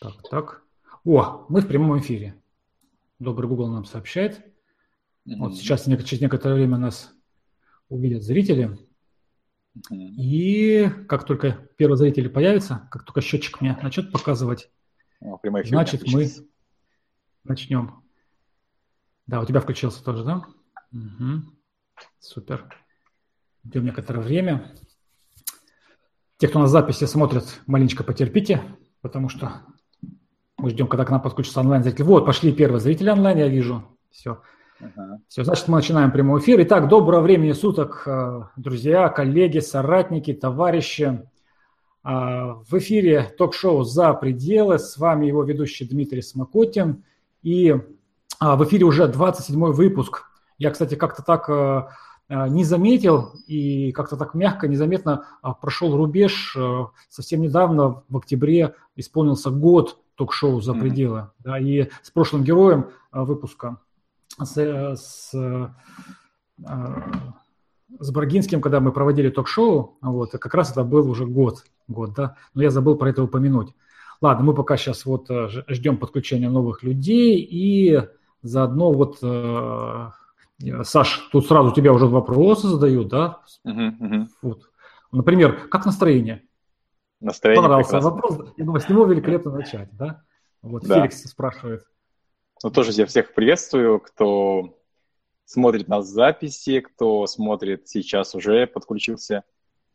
Так, так. О, мы в прямом эфире. Добрый Google нам сообщает. Mm-hmm. Вот сейчас через некоторое время нас увидят зрители. Mm-hmm. И как только первый зритель появится, как только счетчик мне начнет показывать, oh, значит мы начнем. Да, у тебя включился тоже, да? Угу. Супер. Ждем некоторое время. Те, кто на записи смотрят, маленечко потерпите, потому что мы ждем, когда к нам подключится онлайн-зритель. Вот, пошли первые зрители онлайн, я вижу. Все. Uh-huh. Все, значит, мы начинаем прямой эфир. Итак, доброго времени суток, э, друзья, коллеги, соратники, товарищи. А, в эфире ток-шоу «За пределы». С вами его ведущий Дмитрий Смокотин. И а, в эфире уже 27 выпуск. Я, кстати, как-то так э, э, не заметил и как-то так мягко, незаметно прошел рубеж. Совсем недавно, в октябре, исполнился год ток-шоу «За пределы». Mm-hmm. Да, и с прошлым героем а, выпуска, с, с, а, с Брагинским, когда мы проводили ток-шоу, вот, как раз это был уже год, год, да, но я забыл про это упомянуть. Ладно, мы пока сейчас вот э, ждем подключения новых людей и заодно вот, э, Саш, тут сразу тебя уже вопросы задают, да? Uh-huh, uh-huh. Вот. Например, как настроение? Настроение Понравился прекрасно. вопрос. Я думаю, с него великолепно начать, да? Вот да. Феликс спрашивает. Ну, тоже я всех приветствую, кто смотрит нас в записи, кто смотрит сейчас уже, подключился.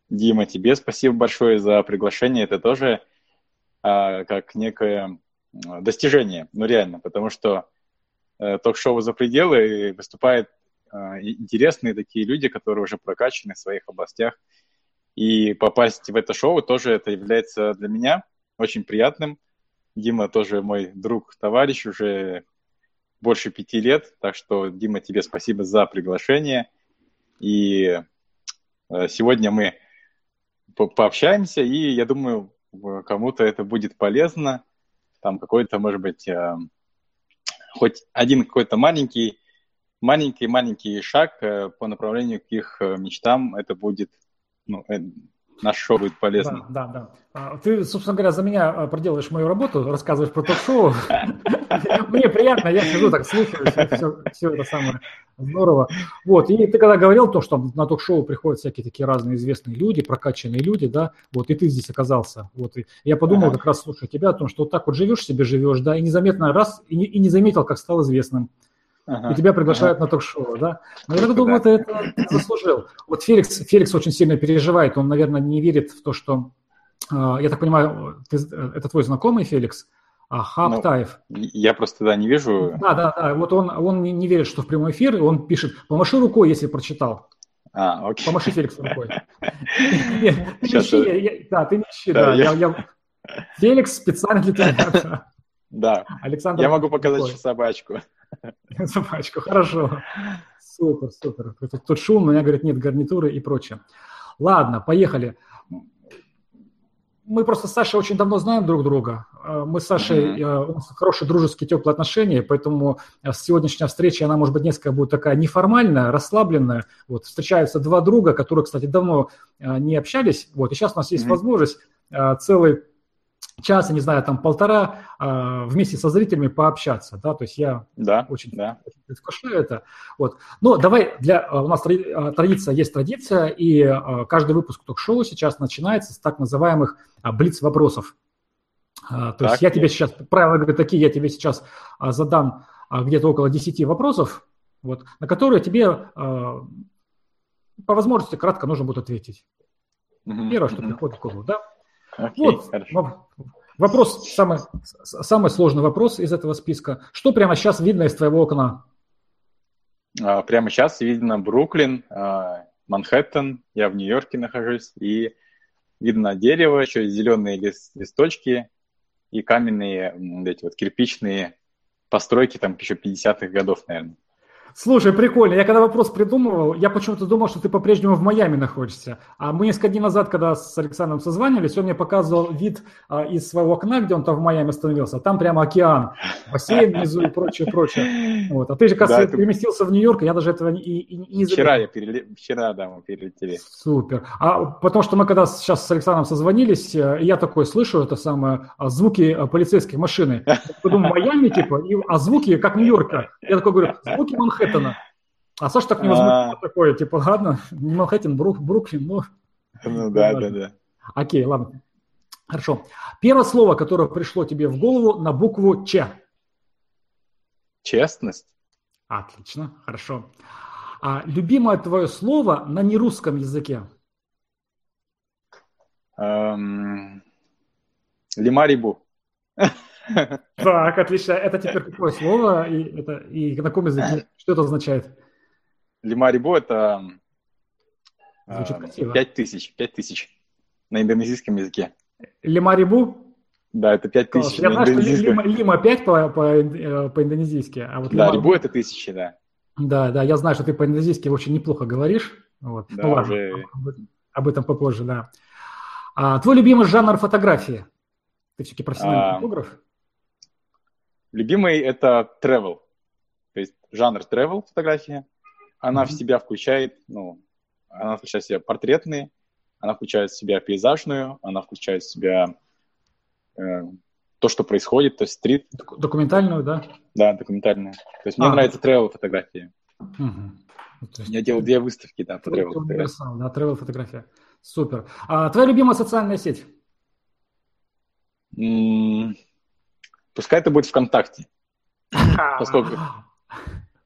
Дима, тебе спасибо большое за приглашение. Это тоже а, как некое достижение, ну реально, потому что э, ток-шоу «За пределы» выступают э, интересные такие люди, которые уже прокачаны в своих областях, и попасть в это шоу тоже это является для меня очень приятным. Дима тоже мой друг, товарищ уже больше пяти лет. Так что, Дима, тебе спасибо за приглашение. И э, сегодня мы по пообщаемся, и я думаю, кому-то это будет полезно. Там какой-то, может быть, э, хоть один какой-то маленький, маленький-маленький шаг э, по направлению к их мечтам, это будет ну, э, наш шоу будет полезно. Да, да, да. А, ты, собственно говоря, за меня а, проделаешь мою работу, рассказываешь про ток-шоу. Мне приятно, я сижу так, слушаю, все, это самое здорово. Вот, и ты когда говорил то, что на ток-шоу приходят всякие такие разные известные люди, прокачанные люди, да, вот, и ты здесь оказался. Вот, и я подумал как раз, слушая тебя, о том, что вот так вот живешь себе, живешь, да, и незаметно раз, и не заметил, как стал известным. Ага, и тебя приглашают ага. на ток-шоу, да? Но я думаю, ты это заслужил. Вот Феликс, Феликс очень сильно переживает, он, наверное, не верит в то, что... А, я так понимаю, ты, это твой знакомый Феликс? А, Хаптаев. Ну, я просто да, не вижу. Да, да, да. Вот он, он не верит, что в прямой эфир, он пишет, помаши рукой, если прочитал. А, окей. Помаши Феликсу рукой. Да, ты не ищи, да. Феликс специально для тебя. Да. Александр. Я могу показать еще собачку. Собачку, хорошо. Супер, супер. Тут, тут шум, у меня, говорят, нет гарнитуры и прочее. Ладно, поехали. Мы просто с Сашей очень давно знаем друг друга. Э, мы с Сашей, mm-hmm. у нас хорошие дружеские, теплые отношения, поэтому э, сегодняшняя встреча, она, может быть, несколько будет такая неформальная, расслабленная. Вот, встречаются два друга, которые, кстати, давно не общались. Вот, и сейчас у нас есть mm-hmm. возможность целый час, я не знаю, там полтора э, вместе со зрителями пообщаться, да, то есть я да, очень, да. предвкушаю это. Вот. Но давай, для, а, у нас традиция есть традиция, и э, каждый выпуск ток-шоу сейчас начинается с так называемых э, блиц-вопросов. Э, то так, есть я тебе сейчас, правила такие, я тебе сейчас э, задам э, где-то около 10 вопросов, вот, на которые тебе э, по возможности кратко нужно будет ответить. Mm-hmm. Первое, что mm-hmm. приходит в голову, да? Окей, вот, хорошо. Вопрос, самый, самый сложный вопрос из этого списка. Что прямо сейчас видно из твоего окна? А, прямо сейчас видно Бруклин, а, Манхэттен, я в Нью-Йорке нахожусь, и видно дерево, еще зеленые листочки и каменные эти вот кирпичные постройки там еще 50-х годов, наверное. Слушай, прикольно. Я когда вопрос придумывал, я почему-то думал, что ты по-прежнему в Майами находишься. А мы несколько дней назад, когда с Александром созванивались, он мне показывал вид а, из своего окна, где он там в Майами остановился. Там прямо океан, бассейн внизу и прочее, прочее. Вот. А ты же, кажется, да, это... переместился в Нью-Йорк, я даже этого и, и, и не Вчера я переле... Вчера, да, мы перелетели. Супер. А потому что мы когда сейчас с Александром созвонились, э, я такой слышу это самое, а, звуки э, полицейской машины. Я думаю, Майами, типа, а звуки как Нью-Йорка. Я такой говорю, звуки Манхэттена Манхэттена. А Саша так невозможно а... такое, типа, ладно, не Манхэттен, Брук, Бруклин, ну... Ну да, да, да. Окей, ладно. Хорошо. Первое слово, которое пришло тебе в голову на букву Ч. Честность. Отлично, хорошо. А любимое твое слово на нерусском языке? Эм... Лимарибу. Так, отлично. Это теперь какое слово? И, это, и на каком языке? Что это означает? Лимарибо – это Звучит красиво. 5 тысяч. 5 тысяч на индонезийском языке. Лимарибу? Да, это 5 тысяч Я знаю, что лима, лима 5 по, по, э, по-индонезийски. А вот да, рибу – это тысячи, да. Да, да, я знаю, что ты по-индонезийски очень неплохо говоришь. Вот. Да, ну, ладно, уже... об этом попозже, да. А, твой любимый жанр фотографии? Ты все-таки профессиональный а, фотограф? Любимый это travel, то есть жанр travel фотография. Она mm-hmm. в себя включает, ну, она включает в себя портретные, она включает в себя пейзажную, она включает в себя э, то, что происходит, то есть стрит. Документальную, да? Да, документальную. То есть мне а, нравится travel фотографии. Угу. Есть... Я делал две выставки, да, по travel фотографии. Да, travel фотография. Супер. А твоя любимая социальная сеть? Пускай это будет ВКонтакте. Поскольку,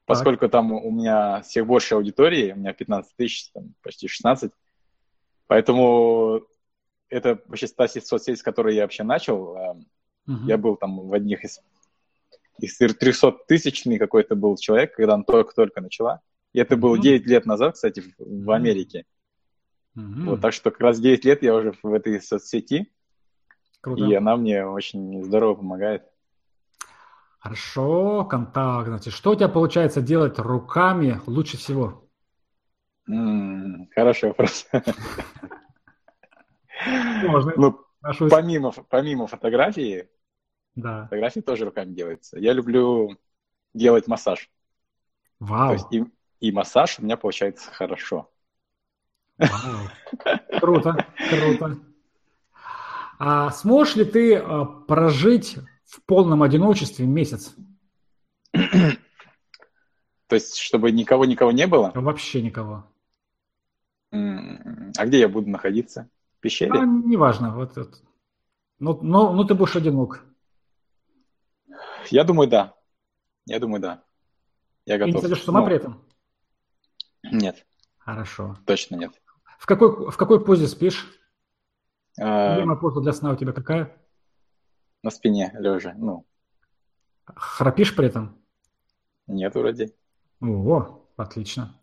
поскольку там у меня всех больше аудитории, у меня 15 тысяч, там, почти 16. Поэтому это вообще та соцсеть, с которой я вообще начал. Uh-huh. Я был там в одних из, из 300 тысячный какой-то был человек, когда она только-только начала. И это было uh-huh. 9 лет назад, кстати, в, в Америке. Uh-huh. Вот, так что как раз 9 лет я уже в этой соцсети. Круто. И она мне очень здорово помогает. Хорошо, контакт. Значит, что у тебя получается делать руками лучше всего? хороший вопрос. Можно. Ну, помимо, помимо фотографии, да. фотографии тоже руками делается. Я люблю делать массаж. Вау. И, и массаж у меня получается хорошо. Вау. Круто, круто. А сможешь ли ты а, прожить в полном одиночестве месяц? То есть, чтобы никого-никого не было? Вообще никого. А где я буду находиться? В пещере? А, неважно. Вот, вот. Ну, ну, ну, ты будешь одинок. Я думаю, да. Я думаю, да. Я готов. И не с ума ну, при этом? Нет. Хорошо. Точно нет. В какой, в какой позе спишь? А... Любимая поза для сна у тебя какая? На спине, лежа, ну. Храпишь при этом? Нет, вроде. О, отлично.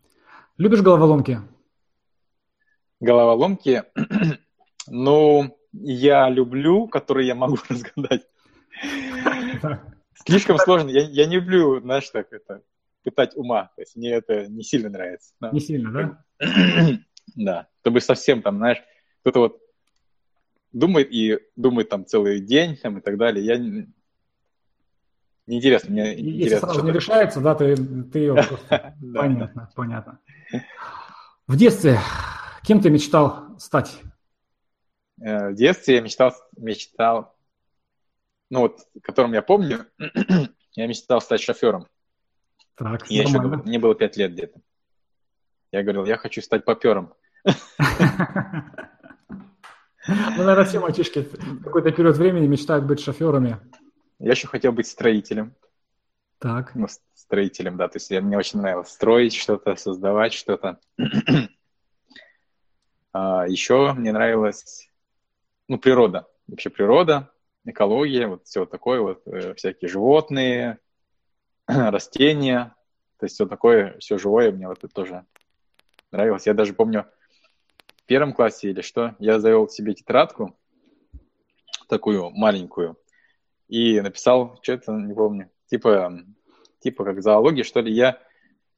Любишь головоломки? Головоломки? ну, я люблю, которые я могу разгадать. Слишком сложно. Я, я не люблю, знаешь, так это, пытать ума. То есть мне это не сильно нравится. Не сильно, да? да. Чтобы совсем там, знаешь, кто-то вот думает и думает там целый день там, и так далее. Я не... Неинтересно, мне Если интересно. сразу не решается, да, ты, ты ее просто... Понятно, понятно. В детстве кем ты мечтал стать? Э, в детстве я мечтал, мечтал, ну вот, которым я помню, я мечтал стать шофером. Так, я еще, мне было пять лет где-то. Я говорил, я хочу стать попером. Ну, наверное, все мальчишки в какой-то период времени мечтают быть шоферами. Я еще хотел быть строителем. Так. Ну, строителем, да. То есть мне очень нравилось строить что-то, создавать что-то. а еще мне нравилась, ну, природа. Вообще природа, экология, вот все такое, вот э, всякие животные, растения. То есть все такое, все живое мне вот это тоже нравилось. Я даже помню, первом классе или что, я завел себе тетрадку, такую маленькую, и написал, что это, не помню, типа, типа как зоология, что ли, я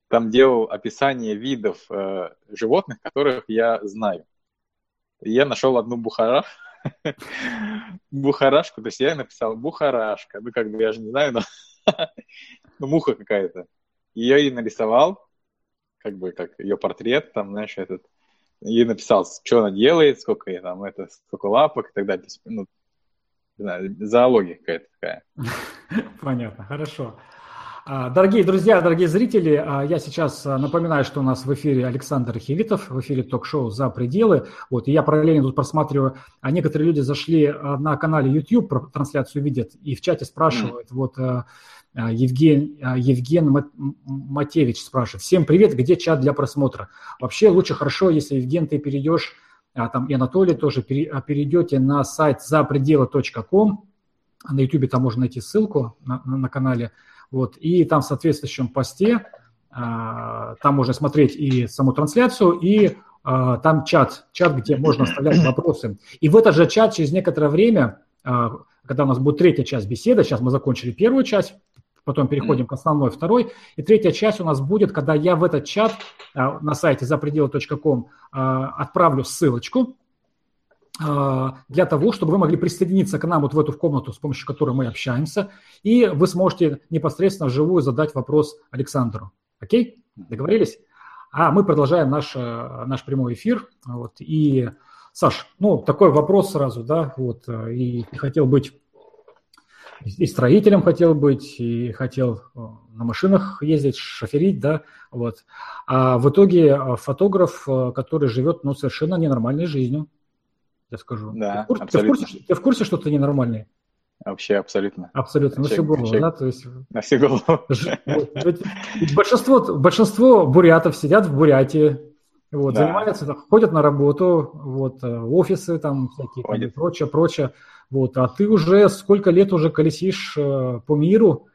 там делал описание видов э, животных, которых я знаю. И я нашел одну бухара, бухарашку, то есть я написал бухарашка, ну как бы я же не знаю, но ну, муха какая-то. Ее и нарисовал, как бы как ее портрет, там, знаешь, этот, и написал, что она делает, сколько ей там, это, сколько лапок и так далее. Ну, не знаю, зоология какая-то такая. Понятно, хорошо. А, дорогие друзья, дорогие зрители, а, я сейчас а, напоминаю, что у нас в эфире Александр Хилитов, в эфире ток-шоу «За пределы». Вот, и я параллельно тут просматриваю, а некоторые люди зашли на канале YouTube, трансляцию видят, и в чате спрашивают, mm. вот Евген, Евген Матевич спрашивает, всем привет, где чат для просмотра? Вообще лучше хорошо, если, Евген, ты перейдешь, там и Анатолий тоже, перейдете на сайт запределы.ком, на YouTube там можно найти ссылку на, на, на канале, вот, и там в соответствующем посте, а, там можно смотреть и саму трансляцию, и а, там чат, чат, где можно оставлять вопросы. И в этот же чат через некоторое время, а, когда у нас будет третья часть беседы, сейчас мы закончили первую часть, потом переходим к основной, второй. И третья часть у нас будет, когда я в этот чат на сайте запределы.ком отправлю ссылочку, а, для того, чтобы вы могли присоединиться к нам вот в эту комнату, с помощью которой мы общаемся, и вы сможете непосредственно вживую задать вопрос Александру. Окей? Договорились? А мы продолжаем наш, э, наш прямой эфир. Вот, и, Саш, ну, такой вопрос сразу, да, вот, э, и хотел быть и строителем хотел быть, и хотел э, на машинах ездить, шоферить, да, вот. А в итоге фотограф, который живет, ну, совершенно ненормальной жизнью, я скажу. Да, ты, в курсе, ты, в курсе, ты в курсе, что ты ненормальный? Вообще абсолютно. Абсолютно, на всю голову, да? То есть, на всю голову. Большинство, большинство бурятов сидят в Бурятии, вот, да. занимаются, ходят на работу, вот, э, офисы там всякие, и прочее, прочее. Вот, а ты уже сколько лет уже колесишь э, по миру,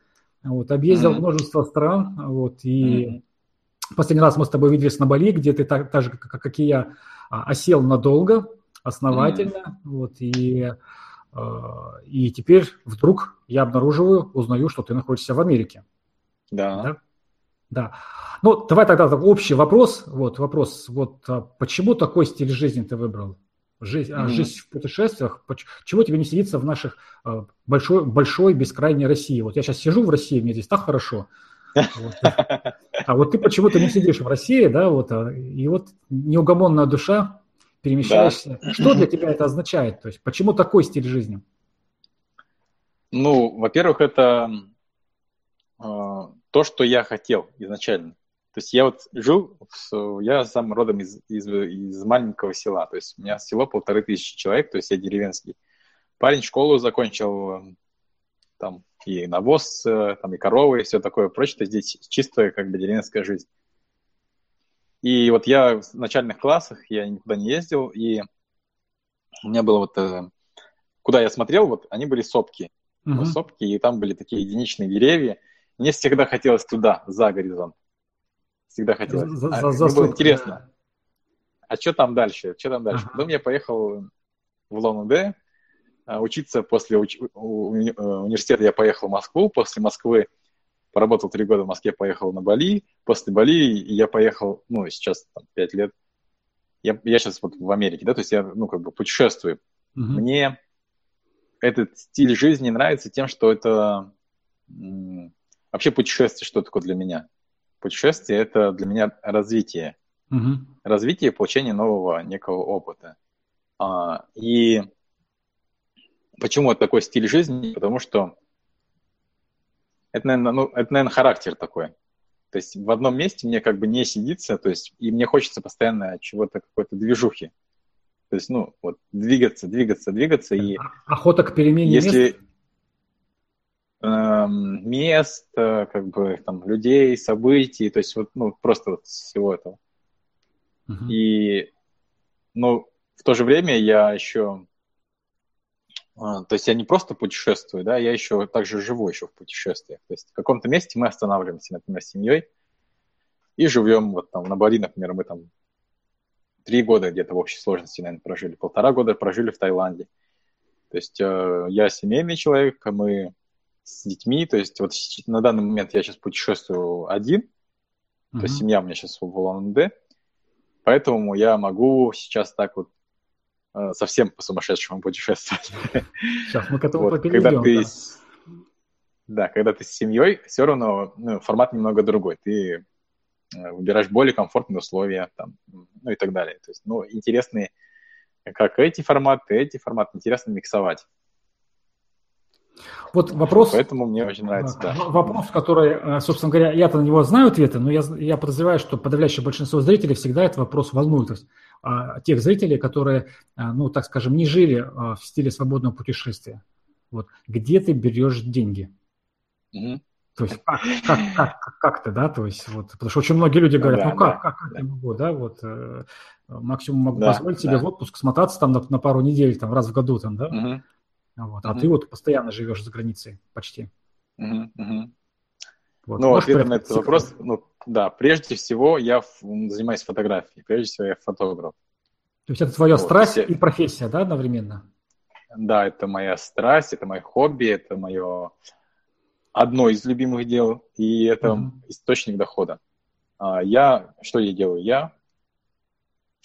вот, объездил mm-hmm. множество стран, вот, и mm-hmm. последний раз мы с тобой виделись на Бали, где ты так, так же, как, как и я, а, осел надолго, основательно. Mm. Вот, и, э, и теперь вдруг я обнаруживаю, узнаю, что ты находишься в Америке. Да. Да. да. Ну, давай тогда общий вопрос. Вот вопрос, вот а почему такой стиль жизни ты выбрал? Жизнь, mm-hmm. жизнь в путешествиях, чего тебе не сидится в наших а, большой, большой бескрайней России? Вот я сейчас сижу в России, мне здесь так хорошо, вот. А вот ты почему-то не сидишь в России, да, вот, а, и вот неугомонная душа перемещаешься. Да. Что для тебя это означает? То есть почему такой стиль жизни? Ну, во-первых, это э, то, что я хотел изначально. То есть я вот жил, я сам родом из, из, из маленького села, то есть у меня село полторы тысячи человек, то есть я деревенский. Парень школу закончил, там и навоз, там и коровы, и все такое прочее, то здесь чистая как бы деревенская жизнь. И вот я в начальных классах, я никуда не ездил, и у меня было вот, э, куда я смотрел, вот они были сопки, uh-huh. сопки, и там были такие единичные деревья. Мне всегда хотелось туда, за горизонт. Всегда хотелось. За, а, за, за было интересно. А что там дальше? Что там дальше? Uh-huh. Потом я поехал в Лон-Удэ, а, учиться после уч... уни... Э, университета я поехал в Москву, после Москвы поработал три года в Москве, поехал на Бали. После Бали я поехал, ну, сейчас там пять лет. Я, я сейчас вот в Америке, да, то есть я, ну, как бы путешествую. Uh-huh. Мне этот стиль жизни нравится тем, что это вообще путешествие, что такое для меня. Путешествие – это для меня развитие. Uh-huh. Развитие, получение нового некого опыта. А, и почему это такой стиль жизни? Потому что это, наверное, ну, это, наверное, характер такой. То есть в одном месте мне как бы не сидится, то есть и мне хочется постоянно чего-то, какой-то движухи. То есть, ну, вот двигаться, двигаться, двигаться. И Охота к перемене если, мест? Эм, мест, как бы там людей, событий, то есть вот, ну, просто вот всего этого. Uh-huh. И, ну, в то же время я еще а, то есть я не просто путешествую, да, я еще также живу еще в путешествиях. То есть в каком-то месте мы останавливаемся, например, с семьей и живем вот там на Бали, например, мы там три года где-то в общей сложности, наверное, прожили, полтора года прожили в Таиланде. То есть э, я семейный человек, а мы с детьми, то есть вот на данный момент я сейчас путешествую один, То есть семья у меня сейчас в Улан-Удэ, поэтому я могу сейчас так вот э, совсем по-сумасшедшему путешествовать. Сейчас мы к этому вот, когда ты, да. да, когда ты с семьей, все равно ну, формат немного другой. Ты э, выбираешь более комфортные условия, там, ну и так далее. То есть, ну, интересные как эти форматы, эти форматы, интересно миксовать. Вот вопрос... Поэтому мне очень нравится, да. Вопрос, который, э, собственно говоря, я-то на него знаю ответы, но я, я подозреваю, что подавляющее большинство зрителей всегда этот вопрос волнует. А, тех зрителей, которые, а, ну, так скажем, не жили а, в стиле свободного путешествия. Вот. Где ты берешь деньги? Угу. То есть как, как, как, как ты, да, то есть вот, потому что очень многие люди говорят, ну, да, ну как, да, как, как да. я могу, да, вот э, максимум могу да, позволить да. себе в отпуск смотаться там на, на пару недель, там раз в году, там, да, угу. Вот, а ты вот постоянно живешь за границей почти. Угу. Вот, ну, ответ на этот вопрос, ну, да, прежде всего я занимаюсь фотографией, прежде всего я фотограф. То есть это твоя вот, страсть и профессия, да, одновременно? Да, это моя страсть, это мое хобби, это мое одно из любимых дел, и это mm-hmm. источник дохода. А, я, что я делаю? Я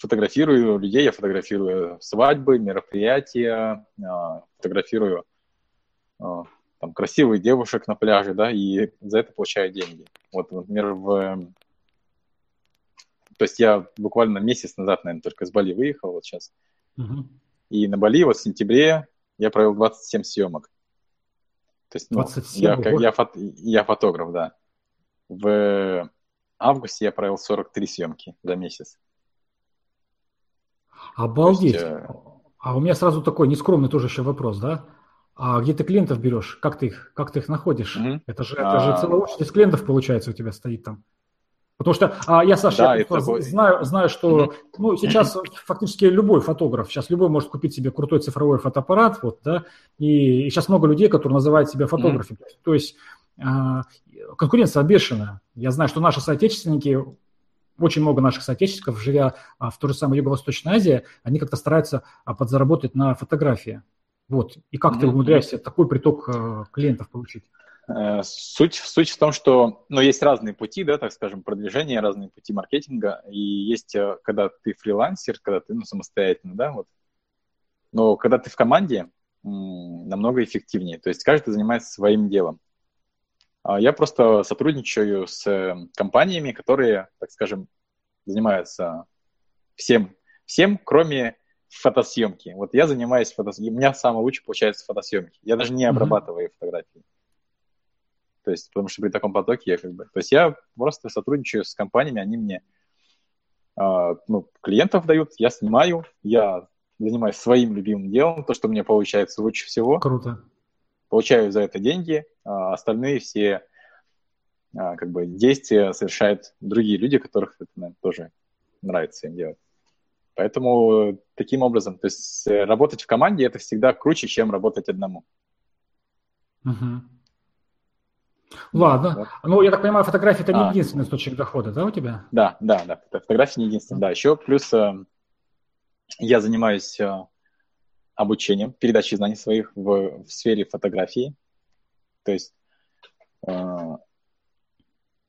фотографирую людей, я фотографирую свадьбы, мероприятия, а, фотографирую а, там, красивых девушек на пляже, да, и за это получаю деньги. Вот, например, в... То есть я буквально месяц назад, наверное, только из Бали выехал вот сейчас. Uh-huh. И на Бали вот в сентябре я провел 27 съемок. То есть, ну, я, я, фото, я фотограф, да. В августе я провел 43 съемки за месяц. Обалдеть. Есть, э... А у меня сразу такой нескромный тоже еще вопрос, да? А где ты клиентов берешь? Как ты их, как ты их находишь? Mm-hmm. Это же, это же а. целая очередь клиентов, получается, у тебя стоит там. Потому что а, я, Саша, да, я это... знаю, знаю, что mm-hmm. ну, сейчас фактически любой фотограф, сейчас любой может купить себе крутой цифровой фотоаппарат, вот, да, и, и сейчас много людей, которые называют себя фотографами. Mm-hmm. То есть а, конкуренция бешеная. Я знаю, что наши соотечественники, очень много наших соотечественников, живя а, в той же самой Юго-Восточной Азии, они как-то стараются а, подзаработать на фотографии. Вот. И как mm-hmm. ты умудряешься такой приток а, клиентов получить? Э, суть, суть в том, что ну, есть разные пути, да, так скажем, продвижения, разные пути маркетинга. И есть, э, когда ты фрилансер, когда ты ну, самостоятельно, да, вот. Но когда ты в команде, намного эффективнее. То есть каждый занимается своим делом. А я просто сотрудничаю с э, компаниями, которые, так скажем, занимаются всем, всем, кроме фотосъемки. Вот я занимаюсь фотосъемкой. У меня самое лучшее получается фотосъемки. Я даже не обрабатываю mm-hmm. фотографии. То есть, потому что при таком потоке я как бы... То есть я просто сотрудничаю с компаниями, они мне э, ну, клиентов дают, я снимаю, я занимаюсь своим любимым делом, то, что мне получается лучше всего. Круто. Получаю за это деньги, а остальные все а, как бы действия совершают другие люди, которых это наверное, тоже нравится им делать. Поэтому таким образом, то есть э, работать в команде это всегда круче, чем работать одному. Угу. Ладно. Вот. Ну, я так понимаю, фотография это не а. единственный источник дохода, да, у тебя? Да, да, да. Фотография не единственный, да. Еще плюс э, я занимаюсь э, обучением, передачей знаний своих в, в сфере фотографии. То есть э,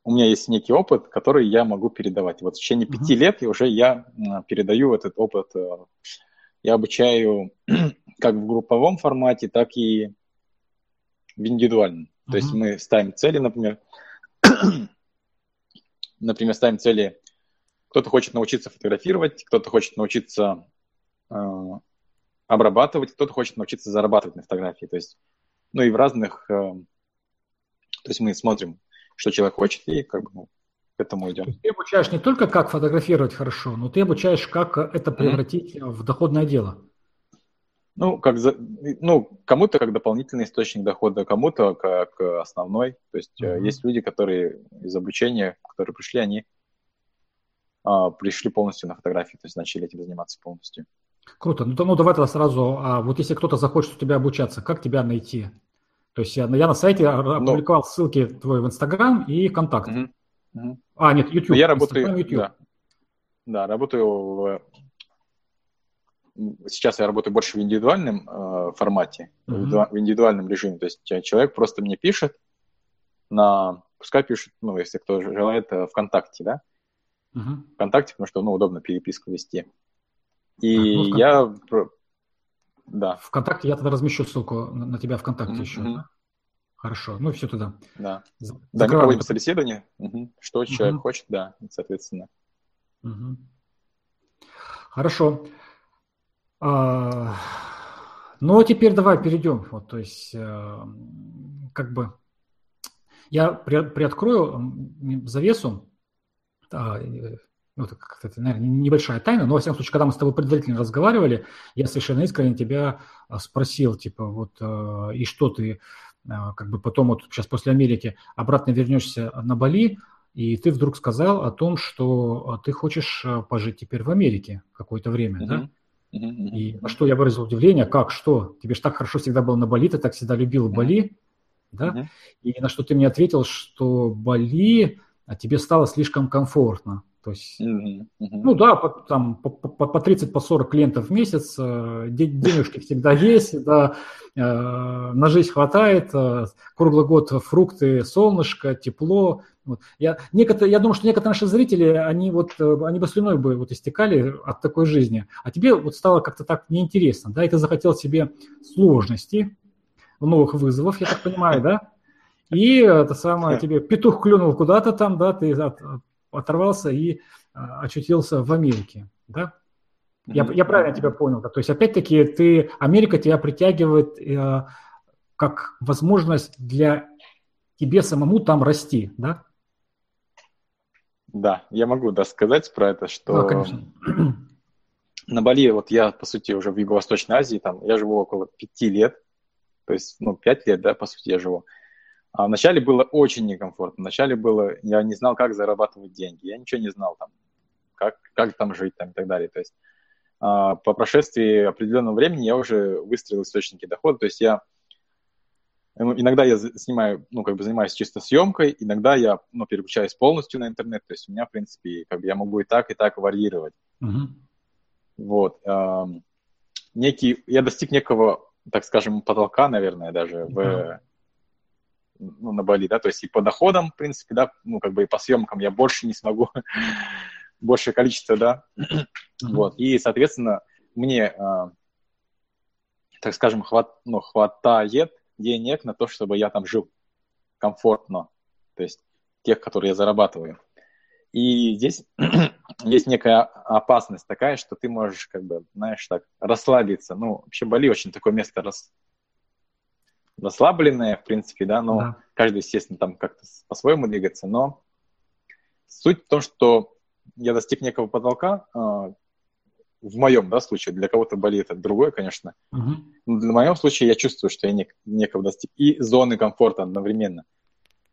у меня есть некий опыт, который я могу передавать. Вот в течение uh-huh. пяти лет и уже я передаю этот опыт. Э, я обучаю как в групповом формате, так и в индивидуальном. То есть мы ставим цели, например, например, ставим цели, кто-то хочет научиться фотографировать, кто-то хочет научиться э, обрабатывать, кто-то хочет научиться зарабатывать на фотографии. То есть, ну и в разных, э, то есть мы смотрим, что человек хочет, и как бы ну, к этому идем. Ты обучаешь не только, как фотографировать хорошо, но ты обучаешь, как это превратить mm-hmm. в доходное дело. Ну, как за, ну, кому-то как дополнительный источник дохода, кому-то как основной. То есть mm-hmm. есть люди, которые из обучения, которые пришли, они а, пришли полностью на фотографии, то есть начали этим заниматься полностью. Круто. Ну, ну давай тогда сразу, а, вот если кто-то захочет у тебя обучаться, как тебя найти? То есть я, я на сайте ну, опубликовал ссылки твой в Инстаграм и ВКонтакте. Угу, угу. А, нет, YouTube. Я работаю, YouTube. Да, да, работаю в сейчас я работаю больше в индивидуальном э, формате, mm-hmm. в индивидуальном режиме. То есть человек просто мне пишет на пускай пишут, ну, если кто желает, ВКонтакте, да? Угу. ВКонтакте, потому что, ну, удобно переписку вести. И а, ну, я... Да. ВКонтакте я тогда размещу ссылку на тебя ВКонтакте mm-hmm. еще. Хорошо, ну все туда. Да. За- да, мы проводим собеседование. Угу. Что человек хочет, да, соответственно. Угу. Хорошо. А, ну, а теперь давай перейдем. Вот, то есть, э, как бы я при, приоткрою завесу. Ну, это, это, наверное, небольшая тайна, но, во всяком случае, когда мы с тобой предварительно разговаривали, я совершенно искренне тебя а, спросил, типа, вот, э, и что ты а, как бы потом вот сейчас после Америки обратно вернешься на Бали, и ты вдруг сказал о том, что ты хочешь пожить теперь в Америке какое-то время, uh-huh. да? Uh-huh. И на что я выразил удивление, как, что? Тебе же так хорошо всегда был на Бали, ты так всегда любил. Бали, да? Uh-huh. И на что ты мне ответил, что Бали а тебе стало слишком комфортно. То есть, mm-hmm. Mm-hmm. ну да, по, там по, по, по 30, по 40 клиентов в месяц, э, денежки всегда есть, да, э, на жизнь хватает, э, круглый год фрукты, солнышко, тепло. Вот. Я, некоторые, я думаю, что некоторые наши зрители, они вот, они бы слюной бы вот истекали от такой жизни, а тебе вот стало как-то так неинтересно, да, и ты захотел себе сложности, новых вызовов, я так понимаю, да? И это самое, тебе петух клюнул куда-то там, да, ты от, оторвался и а, очутился в Америке, да? Я, я правильно тебя понял, да? То есть, опять-таки, ты, Америка тебя притягивает э, как возможность для тебе самому там расти, да? Да, я могу да, сказать про это, что да, конечно. на Бали, вот я, по сути, уже в Юго-Восточной Азии, там, я живу около пяти лет, то есть, ну, пять лет, да, по сути, я живу. А вначале было очень некомфортно. Вначале было, я не знал, как зарабатывать деньги. Я ничего не знал там, как, как там жить там и так далее. То есть а, по прошествии определенного времени я уже выстроил источники дохода. То есть я ну, иногда я снимаю, ну, как бы занимаюсь чисто съемкой, иногда я, ну, переключаюсь полностью на интернет, то есть у меня, в принципе, как бы я могу и так, и так варьировать. Uh-huh. Вот. Эм, некий, я достиг некого, так скажем, потолка, наверное, даже uh-huh. в ну, на Бали, да, то есть и по доходам, в принципе, да, ну, как бы и по съемкам я больше не смогу, большее количество, да, вот, и, соответственно, мне, э, так скажем, хват, ну, хватает денег на то, чтобы я там жил комфортно, то есть тех, которые я зарабатываю. И здесь есть некая опасность такая, что ты можешь, как бы, знаешь, так расслабиться. Ну, вообще Бали очень такое место рас, расслабленные, в принципе, да, но да. каждый, естественно, там как-то по-своему двигается, но суть в том, что я достиг некого потолка, э, в моем, да, случае, для кого-то болит это другое, конечно, угу. но в моем случае я чувствую, что я нек- некого достиг, и зоны комфорта одновременно.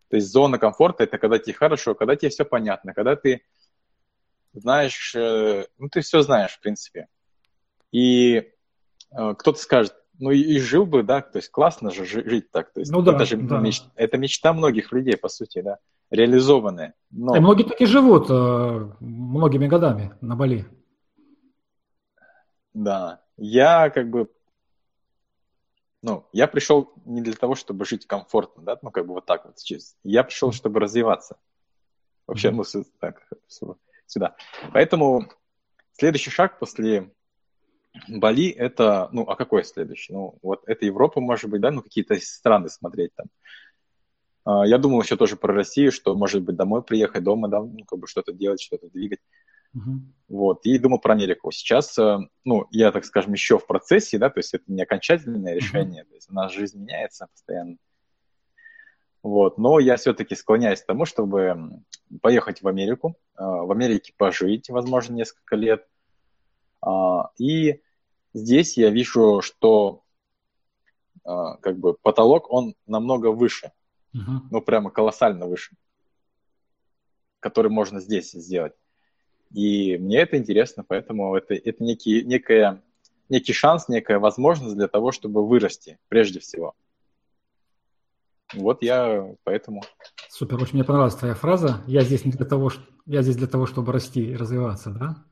То есть зона комфорта – это когда тебе хорошо, когда тебе все понятно, когда ты знаешь, э, ну, ты все знаешь, в принципе. И э, кто-то скажет, ну и, и жил бы, да, то есть классно же жить так. То есть ну, да, это же да. меч, это мечта многих людей, по сути, да, реализованная. Но... И многие таки живут э, многими годами на Бали. Да, я как бы, ну, я пришел не для того, чтобы жить комфортно, да, ну, как бы вот так вот сейчас. Я пришел, чтобы развиваться. Вообще, ну, так, сюда. Поэтому следующий шаг после Бали это, ну, а какой следующий? Ну, вот это Европа, может быть, да, ну, какие-то страны смотреть там. А, я думал еще тоже про Россию, что, может быть, домой приехать, дома, да, ну, как бы что-то делать, что-то двигать. Uh-huh. Вот, и думал про Америку. Сейчас, э, ну, я, так скажем, еще в процессе, да, то есть это не окончательное решение, uh-huh. то есть у нас жизнь меняется постоянно. Вот, но я все-таки склоняюсь к тому, чтобы поехать в Америку, э, в Америке пожить, возможно, несколько лет, и здесь я вижу, что а, как бы потолок, он намного выше, uh-huh. ну прямо колоссально выше, который можно здесь сделать. И мне это интересно, поэтому это, это некий, некая, некий шанс, некая возможность для того, чтобы вырасти прежде всего. Вот я поэтому. Супер, очень мне понравилась твоя фраза. Я здесь не для того, я здесь для того, чтобы расти и развиваться, да?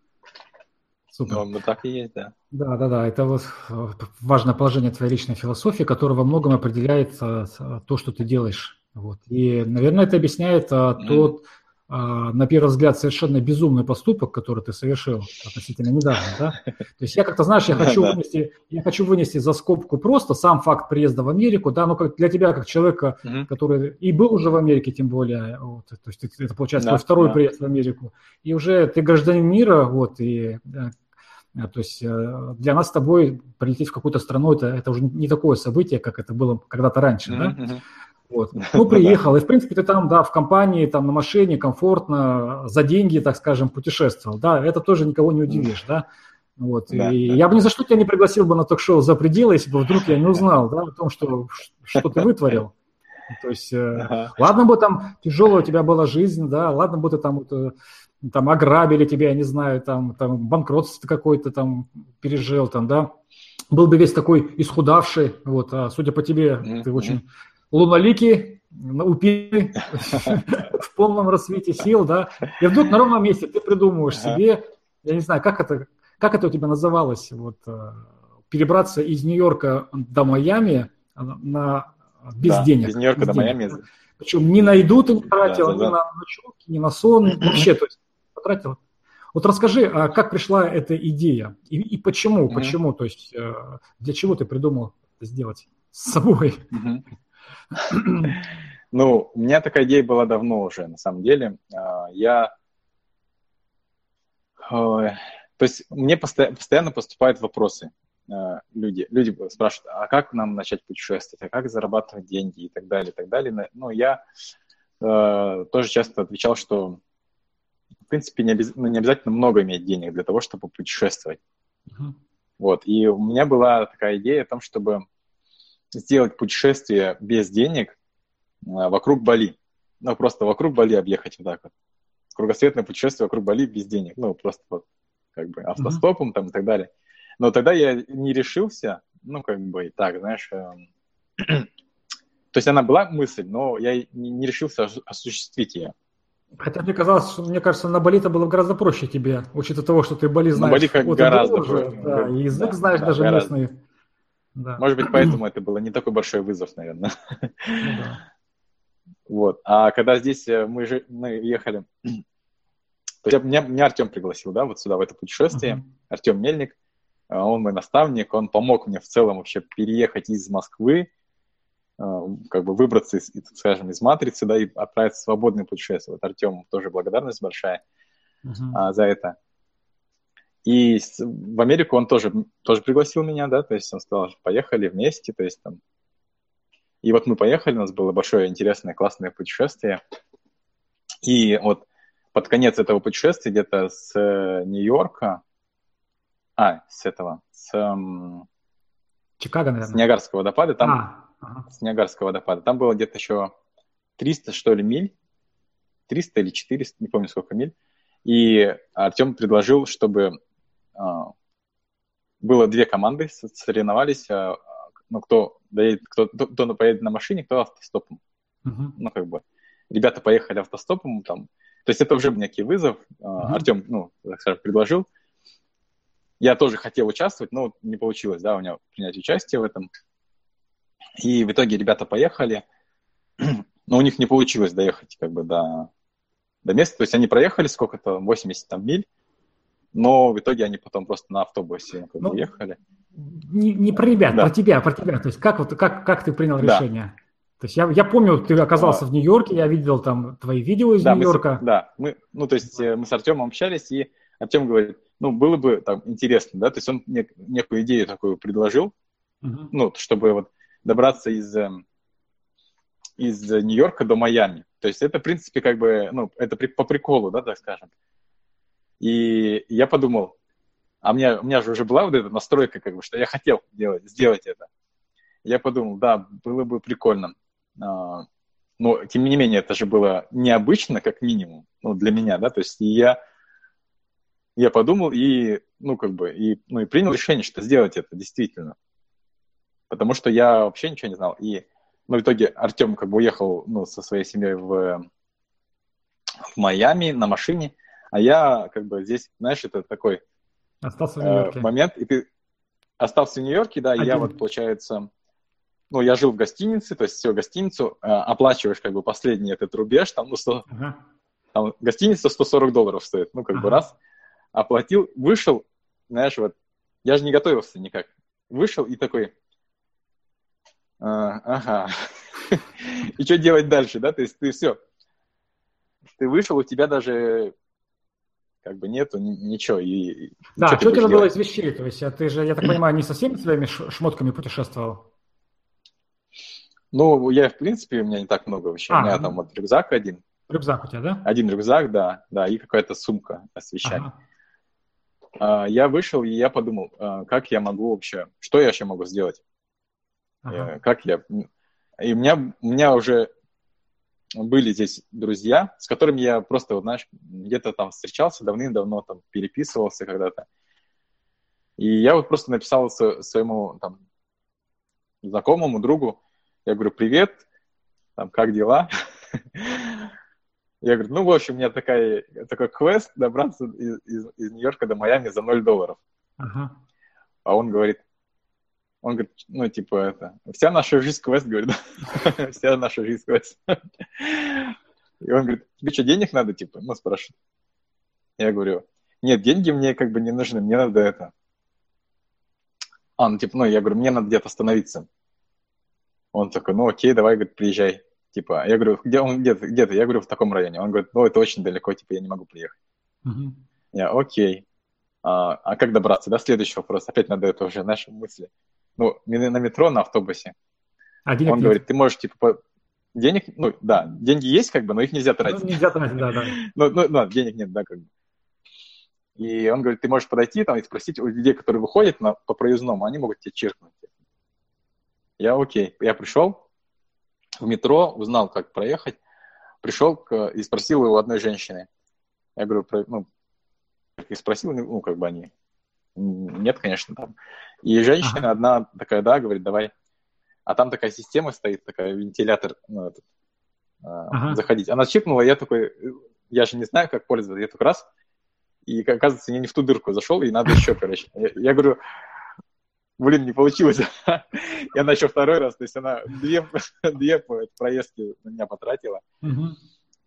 Супер. Ну, ну, так и есть, да. Да, да, да. Это вот э, важное положение твоей личной философии, которое во многом определяет э, то, что ты делаешь Вот. И, наверное, это объясняет mm. тот на первый взгляд, совершенно безумный поступок, который ты совершил относительно недавно, да? То есть я как-то, знаешь, я хочу, вынести, я хочу вынести за скобку просто сам факт приезда в Америку, да, ну как для тебя, как человека, угу. который и был уже в Америке, тем более, вот, то есть это получается да, второй да. приезд в Америку, и уже ты гражданин мира, вот, и э, то есть э, для нас с тобой прилететь в какую-то страну, это, это уже не такое событие, как это было когда-то раньше, mm-hmm. да? Вот. Ну, приехал, и, в принципе, ты там, да, в компании, там, на машине, комфортно, за деньги, так скажем, путешествовал, да, это тоже никого не удивишь, да. Вот. Да, и да. я бы ни за что тебя не пригласил бы на ток-шоу «За пределы», если бы вдруг я не узнал, да, о том, что, что ты вытворил. То есть, э, ага. ладно бы там тяжелая у тебя была жизнь, да, ладно бы ты там, это, там ограбили тебя, я не знаю, там, там банкротство какое-то там пережил, там, да, был бы весь такой исхудавший, вот, а судя по тебе, mm-hmm. ты очень лунолики, упили в полном рассвете сил, да, и вдруг на ровном месте ты придумываешь себе, я не знаю, как это, как это у тебя называлось, вот, э, перебраться из Нью-Йорка до Майами на, без да, денег. Из Нью-Йорка до Майами. Причем ни на еду ты не тратил, да, да, ни да. на ночевки, ни на сон, вообще, то есть потратил. Вот расскажи, а как пришла эта идея и, и почему, mm-hmm. почему, то есть э, для чего ты придумал это сделать с собой? Mm-hmm. Ну, у меня такая идея была давно уже, на самом деле. А, я... То есть мне постоянно поступают вопросы. А, люди, люди спрашивают, а как нам начать путешествовать, а как зарабатывать деньги и так далее, и так далее. Ну, я тоже часто отвечал, что в принципе не, обяз... ну, не обязательно много иметь денег для того, чтобы путешествовать. Uh-huh. Вот, и у меня была такая идея о том, чтобы сделать путешествие без денег а, вокруг Бали. Ну, просто вокруг Бали объехать вот так вот. Кругосветное путешествие вокруг Бали без денег. Ну, просто вот как бы автостопом mm-hmm. там и так далее. Но тогда я не решился, ну, как бы так, знаешь, э, то есть она была мысль, но я не, не решился осуществить ее. Хотя мне казалось, что, мне кажется, на Бали это было гораздо проще тебе, учитывая того, что ты Бали знаешь. На Бали как вот гораздо проще. Да, и язык да, знаешь да, даже гораздо. местный. Да. Может быть, поэтому это было не такой большой вызов, наверное. Ну, да. Вот. А когда здесь э, мы, же, мы ехали, то есть меня, меня Артем пригласил, да, вот сюда, в это путешествие. Uh-huh. Артем Мельник, э, он мой наставник, он помог мне в целом вообще переехать из Москвы, как бы выбраться, из, скажем, из матрицы, да, и отправиться в свободное путешествие. Вот Артему тоже благодарность большая uh-huh. за это. И в Америку он тоже, тоже пригласил меня, да, то есть он сказал, поехали вместе, то есть там. И вот мы поехали, у нас было большое, интересное, классное путешествие. И вот под конец этого путешествия, где-то с э, Нью-Йорка, а, с этого, с... Чикаго, наверное. С Ниагарского водопада, там, а, ага. с Ниагарского водопада, там было где-то еще 300, что ли, миль, 300 или 400, не помню, сколько миль. И Артем предложил, чтобы а, было две команды, соревновались, а, ну, кто, доедет, кто, кто поедет на машине, кто автостопом. Uh-huh. Ну, как бы, ребята поехали автостопом, там, то есть это уже некий вызов. Uh-huh. Артем, ну, так скажем, предложил. Я тоже хотел участвовать, но не получилось, да, у него принять участие в этом. И в итоге ребята поехали, но у них не получилось доехать как бы до, до места. То есть они проехали сколько-то, 80 там миль, но в итоге они потом просто на автобусе как ну, уехали. Не, не про ребят, да. про тебя, про тебя. То есть как, вот, как, как ты принял да. решение? То есть я, я помню, ты оказался а, в Нью-Йорке, я видел там твои видео из да, Нью-Йорка. Мы, да, мы, ну то есть э, мы с Артемом общались, и Артем говорит, ну было бы там интересно, да, то есть он мне некую идею такую предложил, uh-huh. ну, чтобы вот добраться из, эм, из Нью-Йорка до Майами. То есть это, в принципе, как бы, ну, это при, по приколу, да, так скажем. И я подумал, а у меня, у меня же уже была вот эта настройка, как бы, что я хотел делать, сделать это. Я подумал, да, было бы прикольно. А, но, тем не менее, это же было необычно, как минимум, ну, для меня, да, то есть я, я подумал и, ну, как бы, и, ну, и принял решение, что сделать это действительно. Потому что я вообще ничего не знал. И, ну, в итоге Артем как бы уехал, ну, со своей семьей в, в Майами на машине, а я как бы здесь, знаешь, это такой остался в Нью-Йорке. Э, момент, и ты остался в Нью-Йорке, да, Один. и я вот, получается, ну, я жил в гостинице, то есть все, гостиницу э, оплачиваешь как бы последний этот рубеж, там, ну, 100, ага. там гостиница 140 долларов стоит, ну, как ага. бы раз, оплатил, вышел, знаешь, вот, я же не готовился никак, вышел и такой, а, ага, и что делать дальше, да, то есть ты все, ты вышел, у тебя даже как бы нету ничего. И, да, что, что у тебя было из вещей? То есть а ты же, я так понимаю, не со всеми своими шмотками путешествовал? Ну, я, в принципе, у меня не так много вещей. А, у меня ну... там вот рюкзак один. Рюкзак у тебя, да? Один рюкзак, да, да, и какая-то сумка с вещами. Ага. А, я вышел, и я подумал, а, как я могу вообще, что я вообще могу сделать? Ага. Э, как я... И у меня, у меня уже были здесь друзья, с которыми я просто, вот, знаешь, где-то там встречался давным-давно, там, переписывался когда-то. И я вот просто написал своему там знакомому, другу, я говорю, привет, там, как дела? Я говорю, ну, в общем, у меня такая, такой квест добраться из, из, из Нью-Йорка до Майами за 0 долларов. Ага. А он говорит, он говорит, ну, типа, это, вся наша жизнь квест, говорит, вся наша жизнь квест. И он говорит, тебе что, денег надо, типа, ну, спрашивает. Я говорю, нет, деньги мне как бы не нужны, мне надо это. А, ну, типа, ну, я говорю, мне надо где-то остановиться. Он такой, ну, окей, давай, говорит, приезжай. Типа, я говорю, где он, где-то, где-то, я говорю, в таком районе. Он говорит, ну, это очень далеко, типа, я не могу приехать. Uh-huh. Я, окей. А, а как добраться, да? Следующий вопрос. Опять надо это уже, наши мысли ну, на метро, на автобусе. А денег Он нет. говорит, ты можешь, типа, по... денег, ну, да, деньги есть, как бы, но их нельзя тратить. Ну, нельзя тратить, да, да. ну, ну, ну, денег нет, да, как бы. И он говорит, ты можешь подойти там и спросить у людей, которые выходят на, по проездному, они могут тебе чиркнуть. Я окей. Я пришел в метро, узнал, как проехать, пришел к, и спросил у одной женщины. Я говорю, про, ну, и спросил, ну, как бы они нет, конечно, там. И женщина ага. одна такая, да, говорит, давай. А там такая система стоит, такая вентилятор, ну, этот, а, ага. заходить. Она чипнула, я такой, я же не знаю, как пользоваться. Я только раз, и, оказывается, я не в ту дырку зашел, и надо еще, короче. Я, я говорю, блин, не получилось. я начал второй раз, то есть она две, две проездки на меня потратила. Угу.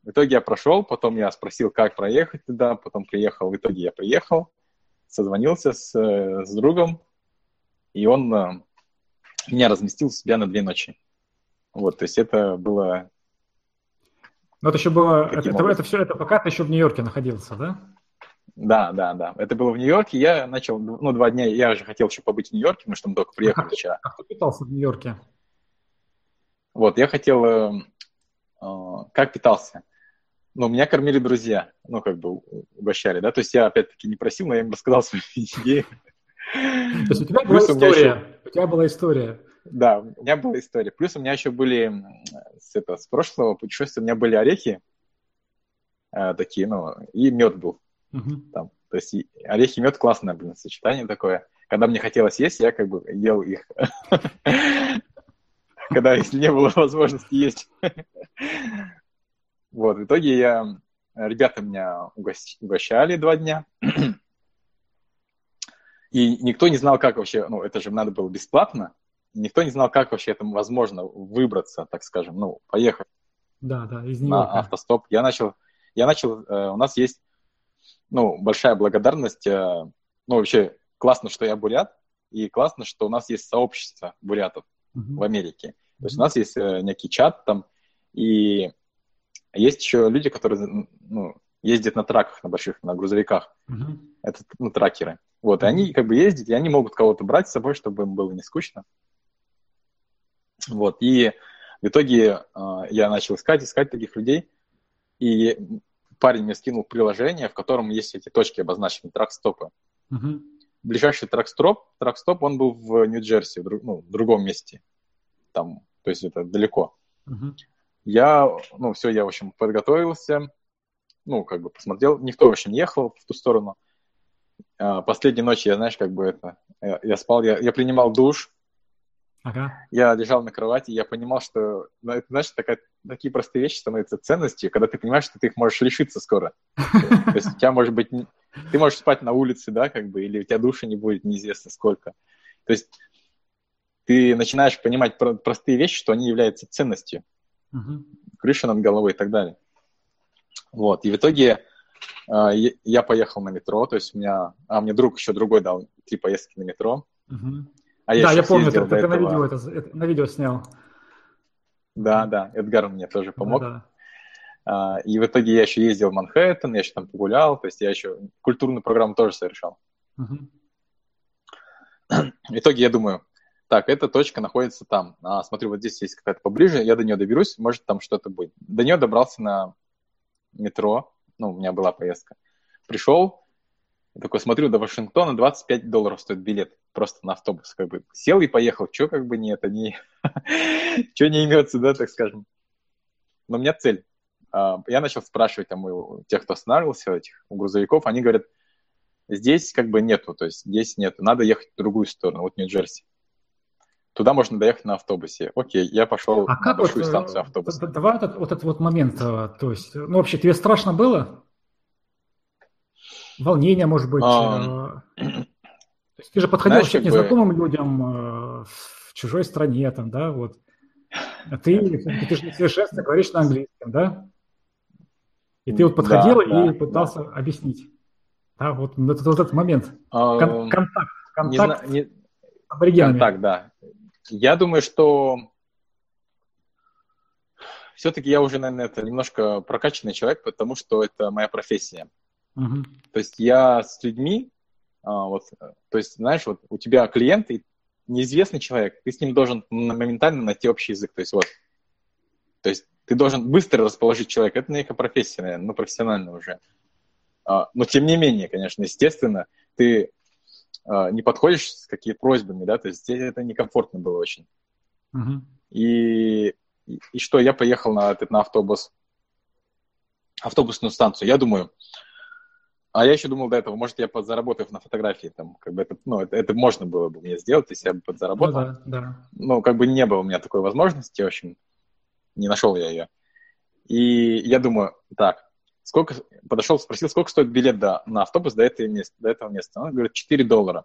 В итоге я прошел, потом я спросил, как проехать туда, потом приехал, в итоге я приехал созвонился с, э, с другом, и он э, меня разместил у себя на две ночи. Вот, то есть это было... Ну, это еще было... Это, это, это все, это пока ты еще в Нью-Йорке находился, да? Да, да, да. Это было в Нью-Йорке. Я начал, ну, два дня, я же хотел еще побыть в Нью-Йорке, потому что мы только приехали а вчера. Как ты питался в Нью-Йорке? Вот, я хотел... Э, э, как питался? ну, меня кормили друзья, ну, как бы угощали, да, то есть я, опять-таки, не просил, но я им рассказал свои идеи. То есть у тебя была история, у тебя была история. Да, у меня была история. Плюс у меня еще были с, это, с прошлого путешествия, у меня были орехи э, такие, ну, и мед был. Uh-huh. Там. То есть орехи и мед классное, блин, сочетание такое. Когда мне хотелось есть, я как бы ел их. Когда, если не было возможности есть. Вот, в итоге я, ребята меня угощали два дня, и никто не знал, как вообще, ну, это же надо было бесплатно, никто не знал, как вообще это возможно выбраться, так скажем, ну, поехать да, да, из на автостоп. Я начал, я начал, э, у нас есть, ну, большая благодарность, э, ну, вообще классно, что я бурят, и классно, что у нас есть сообщество бурятов uh-huh. в Америке. То есть у нас есть э, некий чат там, и есть еще люди, которые ну, ездят на траках, на больших, на грузовиках. Uh-huh. Это ну, тракеры. Вот, и они как бы ездят, и они могут кого-то брать с собой, чтобы им было не скучно. Вот, и в итоге э, я начал искать, искать таких людей, и парень мне скинул приложение, в котором есть эти точки обозначены, трак-стопы. Uh-huh. Ближайший трак-стоп, трак-стоп, он был в Нью-Джерси, в, ну, в другом месте. Там, то есть это далеко. Uh-huh. Я, ну, все, я, в общем, подготовился, ну, как бы посмотрел, никто, в общем, не ехал в ту сторону. А, последней ночи я, знаешь, как бы это, я, я спал, я, я принимал душ, Ага. Я лежал на кровати, я понимал, что, ну, это, знаешь, такая, такие простые вещи становятся ценностью, когда ты понимаешь, что ты их можешь лишиться скоро. То есть у тебя может быть... Ты можешь спать на улице, да, как бы, или у тебя души не будет неизвестно сколько. То есть ты начинаешь понимать про- простые вещи, что они являются ценностью. Крыша над головой и так далее. Вот, и в итоге э, я поехал на метро, то есть у меня, а мне друг еще другой дал три поездки на метро. Uh-huh. А я да, я помню, ты, ты этого... на, видео это, это, на видео снял. Да, да, Эдгар мне тоже помог. Да, да. И в итоге я еще ездил в Манхэттен, я еще там погулял, то есть я еще культурную программу тоже совершал. Uh-huh. В итоге я думаю, так, эта точка находится там. А, смотрю, вот здесь есть какая-то поближе, я до нее доберусь, может, там что-то будет. До нее добрался на метро, ну, у меня была поездка. Пришел, такой смотрю, до Вашингтона 25 долларов стоит билет просто на автобус. Как бы сел и поехал. Что как бы не это, не... Что не имется, да, так скажем. Но у меня цель. А, я начал спрашивать там у тех, кто останавливался, этих, у грузовиков, они говорят, здесь как бы нету, то есть здесь нету, надо ехать в другую сторону, вот Нью-Джерси. Туда можно доехать на автобусе. Окей, я пошел а на большую вот, э, станцию автобуса. Давай этот, вот этот вот момент, э, то есть, ну вообще тебе страшно было? Волнение, может быть? Um... То есть ты же подходил Знаешь, к незнакомым бы... людям в чужой стране, там, да, вот. А ты, ты же несовершенственно говоришь на английском, да? И ты вот подходил да, и да, пытался да. объяснить. Да, вот этот, вот этот момент. Кон- контакт. Контакт. Не, не... Контакт, да. Я думаю, что все-таки я уже, наверное, это немножко прокачанный человек, потому что это моя профессия. Uh-huh. То есть я с людьми, а, вот, то есть, знаешь, вот у тебя клиент и неизвестный человек, ты с ним должен моментально найти общий язык. То есть вот, то есть ты должен быстро расположить человека. Это некая профессия, наверное, ну, профессиональная уже. А, но тем не менее, конечно, естественно, ты не подходишь с какими просьбами, да, то есть здесь это некомфортно было очень. Uh-huh. И, и, что, я поехал на, этот, на автобус, автобусную станцию, я думаю, а я еще думал до этого, может, я подзаработаю на фотографии, там, как бы это, ну, это, это можно было бы мне сделать, если я бы подзаработал. Ну, да, да. Но как бы не было у меня такой возможности, в общем, не нашел я ее. И я думаю, так, сколько, подошел, спросил, сколько стоит билет до, на автобус до, этой места, до этого места. Он говорит, 4 доллара.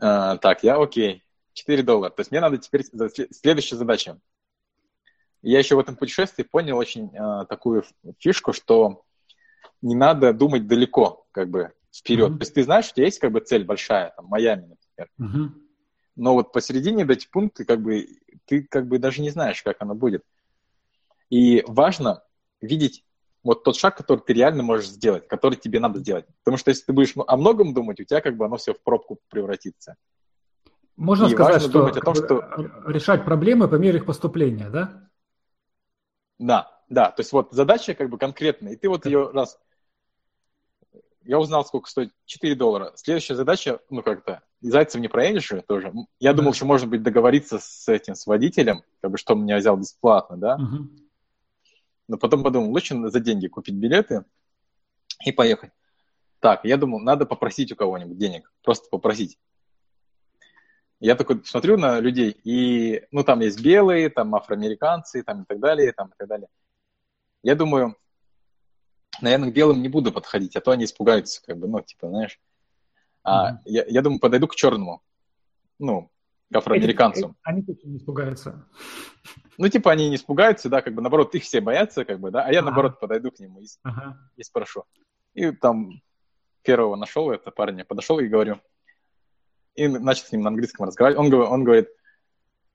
А, так, я окей, 4 доллара. То есть мне надо теперь следующая задача. Я еще в этом путешествии понял очень а, такую фишку, что не надо думать далеко, как бы вперед. Mm-hmm. То есть ты знаешь, у тебя есть как бы цель большая, там, Майами, например. Mm-hmm. Но вот посередине эти пункты, как бы, ты как бы даже не знаешь, как оно будет. И важно видеть вот тот шаг, который ты реально можешь сделать, который тебе надо сделать. Потому что если ты будешь о многом думать, у тебя как бы оно все в пробку превратится. Можно и сказать, что, думать о том, что решать проблемы по мере их поступления, да? Да, да. То есть вот задача как бы конкретная, и ты вот ее раз... Я узнал, сколько стоит 4 доллара. Следующая задача, ну как-то, Зайцев не проедешь же тоже. Я думал, что может быть договориться с этим, с водителем, как бы, что он меня взял бесплатно, да? Uh-huh. Но потом подумал, лучше за деньги купить билеты и поехать. Так, я думал, надо попросить у кого-нибудь денег, просто попросить. Я такой смотрю на людей, и, ну, там есть белые, там афроамериканцы, там и так далее, там и так далее. Я думаю, наверное, к белым не буду подходить, а то они испугаются, как бы, ну, типа, знаешь. А, mm-hmm. я, я думаю, подойду к черному, ну, афроамериканцам. Они, они не испугаются. Ну, типа, они не испугаются, да, как бы, наоборот, их все боятся, как бы, да, а я, ага. наоборот, подойду к нему и, ага. и спрошу. И там первого нашел это парня, подошел и говорю, и начал с ним на английском разговаривать. Он, он говорит,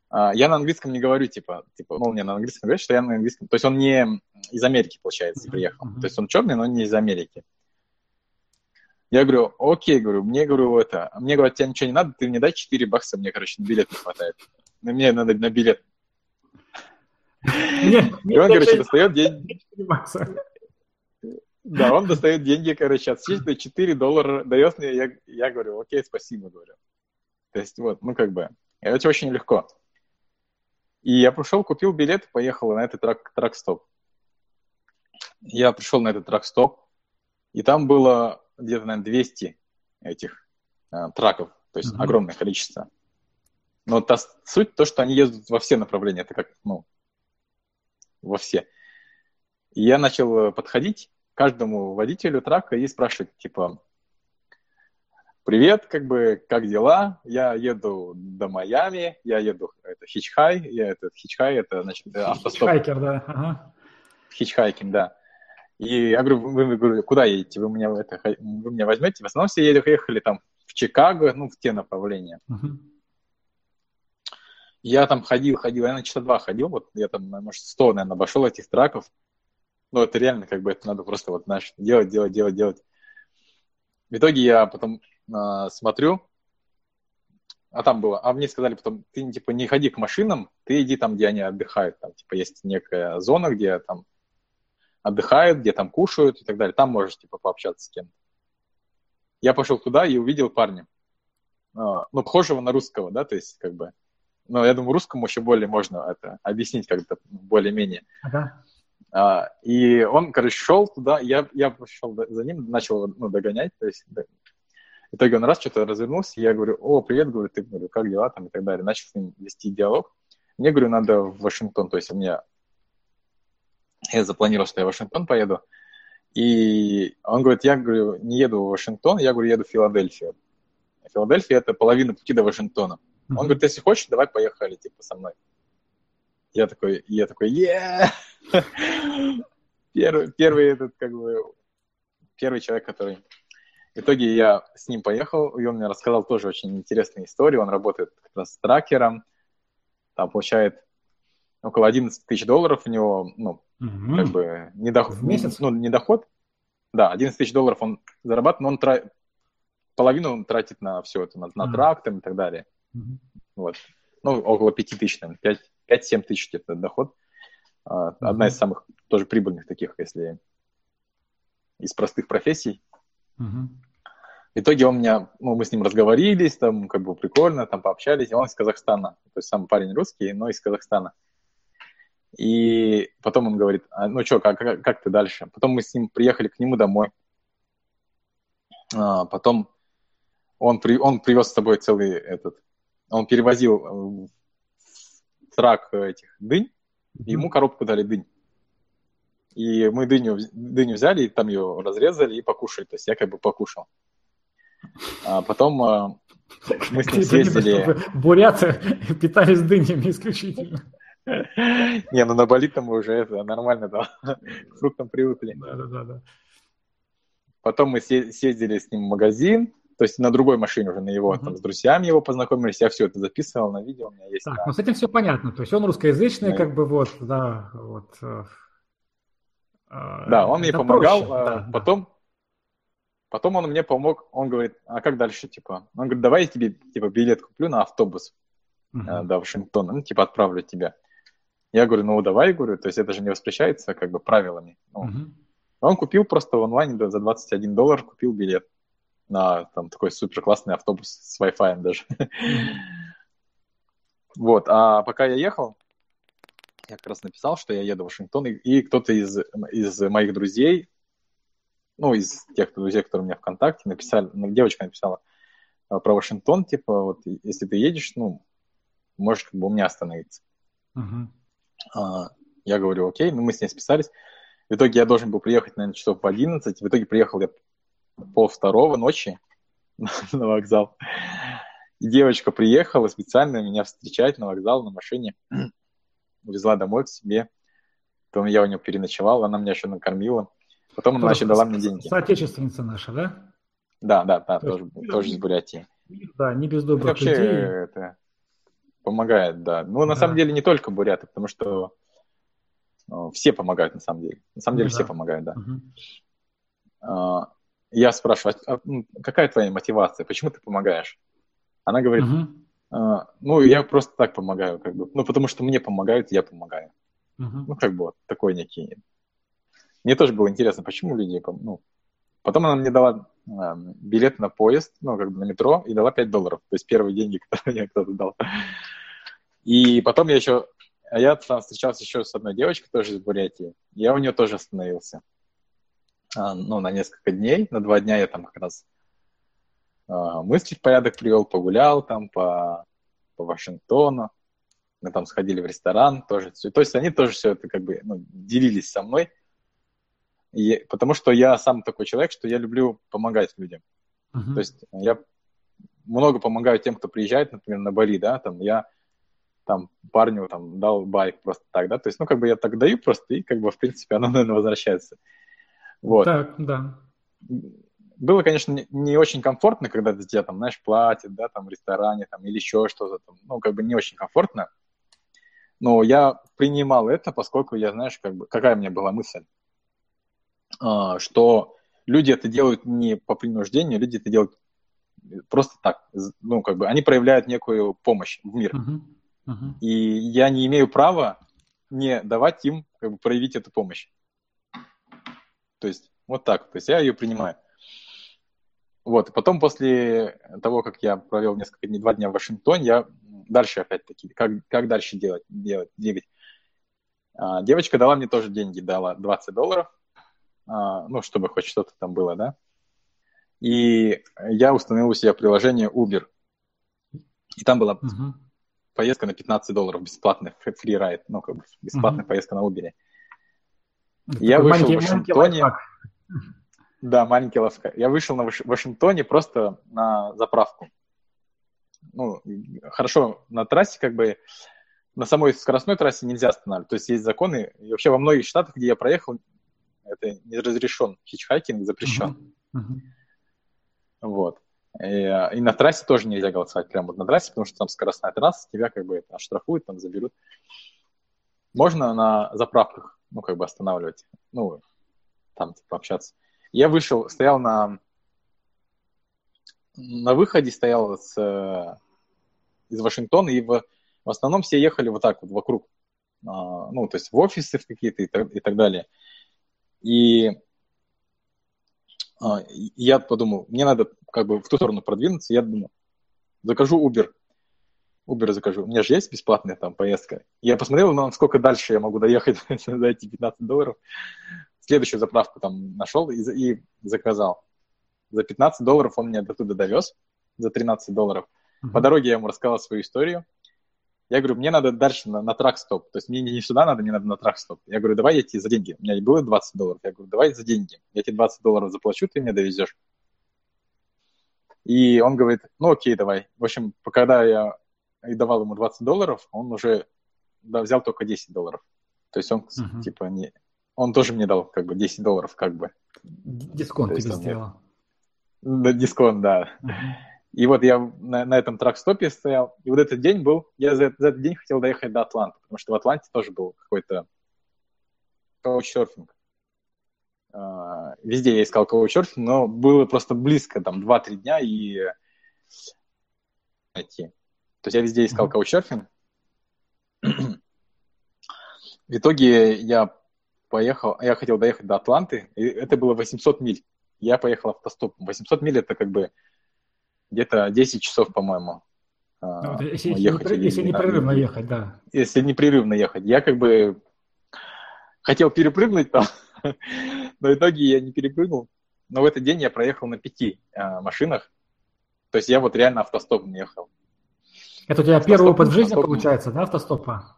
а, я на английском не говорю, типа, типа, ну, мне на английском говорит, что я на английском, то есть он не из Америки, получается, приехал. Uh-huh. То есть он черный, но не из Америки. Я говорю, окей, говорю, мне, говорю, это, мне говорят, тебе ничего не надо, ты мне дай 4 бакса, мне, короче, на билет не хватает. Мне надо на билет. И он, короче, достает деньги. Да, он достает деньги, короче, отсчитывает 4 доллара, дает мне, я, я говорю, окей, спасибо, говорю. То есть вот, ну как бы, это очень легко. И я пришел, купил билет, поехал на этот трак, трак-стоп. Я пришел на этот трак-стоп, и там было где-то, наверное, 200 этих э, траков, то есть mm-hmm. огромное количество. Но та суть то, что они ездят во все направления, это как, ну, во все. И я начал э, подходить к каждому водителю трака и спрашивать, типа, привет, как бы, как дела? Я еду до Майами, я еду, это хичхай, я этот хичхай, это, значит, автостоп. Хичхайкер, да, ага. Хичхайкинг, да. И я говорю, вы, вы, вы куда едете? Вы меня, это, вы меня возьмете? В основном все ехали там в Чикаго, ну, в те направления. Uh-huh. Я там ходил, ходил, я на часа два ходил, вот я там, может, сто, наверное, обошел этих траков. Ну, это реально, как бы, это надо просто вот, знаешь, делать, делать, делать, делать. В итоге я потом э, смотрю, а там было, а мне сказали потом, ты, типа, не ходи к машинам, ты иди там, где они отдыхают, там, типа, есть некая зона, где там отдыхают, где там кушают и так далее, там можешь, типа, пообщаться с кем-то. Я пошел туда и увидел парня, э, ну, похожего на русского, да, то есть, как бы, ну, я думаю, русскому еще более можно это объяснить как-то более-менее. Ага. А, и он, короче, шел туда, я, я пошел за ним, начал ну, догонять, то есть в итоге он раз что-то развернулся, я говорю, о, привет, говорю, ты, говорю, как дела там и так далее. Начал с ним вести диалог. Мне, говорю, надо в Вашингтон, то есть у меня, я запланировал, что я в Вашингтон поеду, и он говорит, я, говорю, не еду в Вашингтон, я, говорю, еду в Филадельфию. Филадельфия – это половина пути до Вашингтона. Он говорит, если хочешь, давай поехали, типа, со мной. Я такой, я такой, yeah! первый, первый этот, как бы, первый человек, который... В итоге я с ним поехал, и он мне рассказал тоже очень интересную историю. Он работает как раз с тракером, там получает около 11 тысяч долларов у него, ну, угу. как бы, не доход, в месяц? Ну, не доход. Да, 11 тысяч долларов он зарабатывает, но он тра... половину он тратит на все это, на, на трактор и так далее. Угу. Вот. Ну, около 5 тысяч, 5-7 тысяч где-то доход. Mm-hmm. Одна из самых тоже прибыльных таких, если из простых профессий. Mm-hmm. В итоге он меня, ну, мы с ним разговорились, там, как бы прикольно, там пообщались, и он из Казахстана, то есть сам парень русский, но из Казахстана. И потом он говорит, а, ну что, как, как, как ты дальше? Потом мы с ним приехали к нему домой. А, потом он, при, он привез с собой целый этот он перевозил э, трак этих дынь, mm-hmm. и ему коробку дали дынь. И мы дыню, дыню взяли, и там ее разрезали и покушали. То есть я как бы покушал. А потом э, мы с ним съездили... Буряты питались дынями исключительно. Не, ну на Бали там мы уже это нормально, да, к фруктам привыкли. Да, да, да. Потом мы съездили с ним в магазин, то есть на другой машине уже, на его, там, с друзьями его познакомились, я все это записывал на видео, у меня есть. Так, да. ну с этим все понятно, то есть он русскоязычный, как бы вот, да, вот. Э, э, да, он мне помогал, проще, да, потом, да. потом он мне помог, он говорит, а как дальше, типа, он говорит, давай я тебе, типа, билет куплю на автобус uh-huh. до Вашингтона, ну, типа, отправлю тебя. Я говорю, ну, давай, говорю, то есть это же не воспрещается, как бы, правилами. Ну, uh-huh. Он купил просто в онлайне за 21 доллар, купил билет на там такой супер классный автобус с Wi-Fi даже. Вот, а пока я ехал, я как раз написал, что я еду в Вашингтон, и, и кто-то из, из моих друзей, ну, из тех друзей, которые у меня ВКонтакте, написали, ну, девочка написала а, про Вашингтон, типа, вот, если ты едешь, ну, можешь как бы у меня остановиться. Uh-huh. А, я говорю, окей, ну, мы с ней списались. В итоге я должен был приехать, наверное, часов в 11. В итоге приехал я пол второго ночи на вокзал. И девочка приехала специально меня встречать на вокзал на машине, везла домой к себе. Потом я у нее переночевал, она меня еще накормила. Потом она еще дала мне деньги. Соотечественница наша, да? Да, да, да, тоже из Бурятии. Да, не без добрых вообще людей. это помогает, да. Ну, на да. самом деле, не только буряты, потому что ну, все помогают, на самом деле. На самом деле, ну, все да. помогают, да. Угу я спрашиваю, а, какая твоя мотивация, почему ты помогаешь? Она говорит, а, ну, я просто так помогаю, как бы, ну, потому что мне помогают, я помогаю. Uh-huh. Ну, как бы вот такой некий. Мне тоже было интересно, почему люди, ну, потом она мне дала а, билет на поезд, ну, как бы на метро, и дала 5 долларов, то есть первые деньги, которые мне кто-то дал. И потом я еще, я там встречался еще с одной девочкой, тоже из Бурятии, я у нее тоже остановился. А, ну, на несколько дней. На два дня я там как раз а, мысли в порядок привел, погулял там по, по Вашингтону. Мы там сходили в ресторан тоже. То есть они тоже все это как бы ну, делились со мной. И, потому что я сам такой человек, что я люблю помогать людям. Uh-huh. То есть я много помогаю тем, кто приезжает, например, на Бали, да, там я там парню там дал байк просто так, да, то есть, ну, как бы я так даю просто, и как бы, в принципе, оно, наверное, возвращается. Вот. Так, да. Было, конечно, не, очень комфортно, когда тебя там, знаешь, платят, да, там, в ресторане, там, или еще что-то там, ну, как бы не очень комфортно. Но я принимал это, поскольку я, знаешь, как бы, какая у меня была мысль, а, что люди это делают не по принуждению, люди это делают просто так, ну, как бы, они проявляют некую помощь в мир. Uh-huh. Uh-huh. И я не имею права не давать им как бы, проявить эту помощь. То есть вот так, то есть я ее принимаю. Вот, и потом после того, как я провел несколько дней, два дня в Вашингтоне, я дальше опять-таки, как, как дальше делать, делать, двигать. А, девочка дала мне тоже деньги, дала 20 долларов, а, ну, чтобы хоть что-то там было, да. И я установил у себя приложение Uber. И там была uh-huh. Поездка на 15 долларов, бесплатный free ride, ну, как бы бесплатная uh-huh. поездка на Uber. Я вышел в Вашингтоне. Да, маленький лавка. Я вышел на Вашингтоне просто на заправку. Ну, хорошо, на трассе как бы на самой скоростной трассе нельзя останавливать. То есть есть законы. И вообще во многих штатах, где я проехал, это не разрешен. Hitchhiking запрещен. Uh-huh. Uh-huh. Вот. И, и на трассе тоже нельзя голосовать прямо вот на трассе, потому что там скоростная трасса, тебя как бы оштрафуют, там заберут. Можно на заправках, ну, как бы останавливать, ну, там, типа, общаться. Я вышел, стоял на, на выходе, стоял с, из Вашингтона, и в, в основном все ехали вот так вот вокруг, а, ну, то есть в офисы в какие-то и так, и так далее. И я подумал, мне надо как бы в ту сторону продвинуться, я думаю, закажу Uber. Uber закажу. У меня же есть бесплатная там поездка. Я посмотрел, ну, насколько дальше я могу доехать за эти 15 долларов. Следующую заправку там нашел и, и заказал. За 15 долларов он меня до туда довез, за 13 долларов. Mm-hmm. По дороге я ему рассказал свою историю. Я говорю, мне надо дальше на, на трак-стоп. То есть мне не сюда надо, мне надо на трак-стоп. Я говорю, давай я тебе за деньги. У меня было 20 долларов. Я говорю, давай за деньги. Я тебе 20 долларов заплачу, ты мне довезешь. И он говорит, ну окей, давай. В общем, когда я и давал ему 20 долларов, он уже да, взял только 10 долларов. То есть он, uh-huh. типа, не... Он тоже мне дал, как бы, 10 долларов, как бы. Дисконт тебе сделал. Да, дисконт, да. Uh-huh. И вот я на, на этом трак-стопе стоял, и вот этот день был, я за, за этот день хотел доехать до Атланты, потому что в Атланте тоже был какой-то каучсерфинг. Uh, везде я искал каучсерфинг, но было просто близко, там, 2-3 дня и найти. То есть я везде искал mm-hmm. каучсерфинг. в итоге я поехал, я хотел доехать до Атланты, и это было 800 миль. Я поехал автостопом. 800 миль это как бы где-то 10 часов, по-моему. А, ну, если, ехать, если, если непрерывно ехать, да. Если непрерывно ехать. Я как бы хотел перепрыгнуть там, но в итоге я не перепрыгнул. Но в этот день я проехал на пяти а, машинах. То есть я вот реально автостопом ехал. Это у тебя первый опыт в жизни получается, да, автостопа?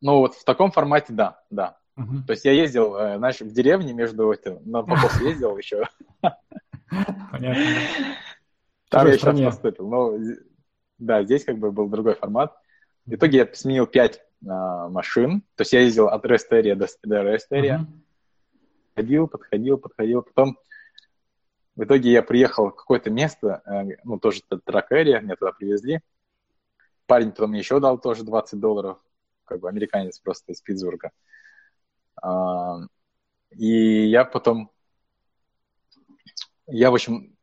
Ну вот в таком формате, да, да. Угу. То есть я ездил, э, знаешь, в деревне между этим, на покос ездил еще. Понятно. Там я сейчас поступил. Но да, здесь как бы был другой формат. В итоге я сменил пять а, машин. То есть я ездил от area до, до area. Uh-huh. Ходил, подходил, подходил. Потом в итоге я приехал в какое-то место, э, ну, тоже трак area, меня туда привезли. Парень потом мне еще дал тоже 20 долларов, как бы американец просто из Питтсбурга. А, и я потом, я, в общем,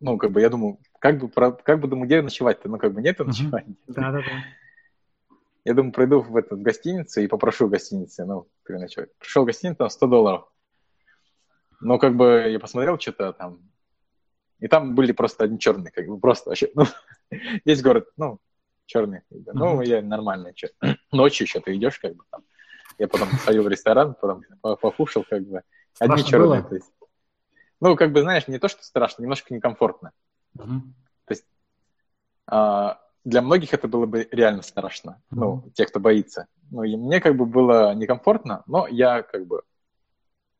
ну, как бы я думаю, как бы, как бы думаю, где ночевать-то? Ну, как бы нет ночевания. Да-да-да. Я думаю, пройду в, эту, в гостиницу и попрошу в гостинице, ну, переночевать. Пришел в гостиницу, там 100 долларов. Ну, как бы я посмотрел что-то там, и там были просто одни черные, как бы просто вообще, ну, весь город, ну, черный. Как бы. Ну, я нормально, что. Ночью еще ты идешь, как бы там. Я потом сходил в ресторан, потом покушал, как бы. Одни черные, то есть. Ну, как бы, знаешь, не то, что страшно, немножко некомфортно. Uh-huh. То есть а, для многих это было бы реально страшно, uh-huh. ну, те, кто боится. Ну, и мне как бы было некомфортно, но я как бы,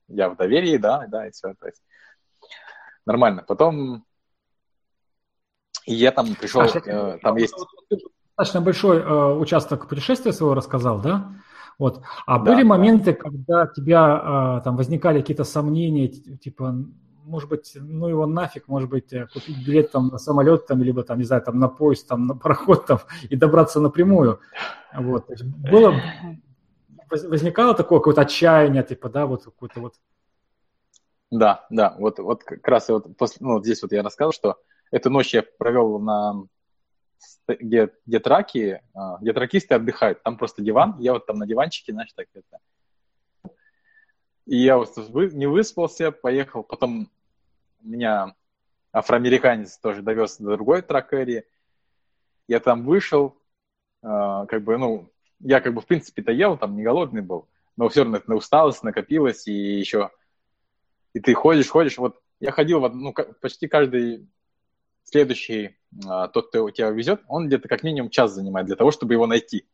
я в доверии, да, да, и все, то есть нормально. Потом я там пришел, а, э, там есть... Достаточно большой э, участок путешествия своего рассказал, да? Вот. А да, были да. моменты, когда у тебя э, там возникали какие-то сомнения, типа, может быть, ну его нафиг, может быть, э, купить билет там на самолет, там, либо там, не знаю, там на поезд, там, на пароход там и добраться напрямую. Вот. было, возникало такое какое-то отчаяние, типа, да, вот какое-то вот. Да, да, вот, вот как раз вот, после, ну, вот здесь вот я рассказал, что эту ночь я провел на где, где траки, а, где тракисты отдыхают, там просто диван, я вот там на диванчике, знаешь, так это. И я вот не выспался, поехал, потом меня афроамериканец тоже довез до другой тракери, я там вышел, а, как бы, ну, я как бы в принципе-то ел, там не голодный был, но все равно это усталость накопилась, и еще, и ты ходишь, ходишь, вот я ходил, в, ну, почти каждый следующий, а, тот, кто тебя везет, он где-то как минимум час занимает для того, чтобы его найти.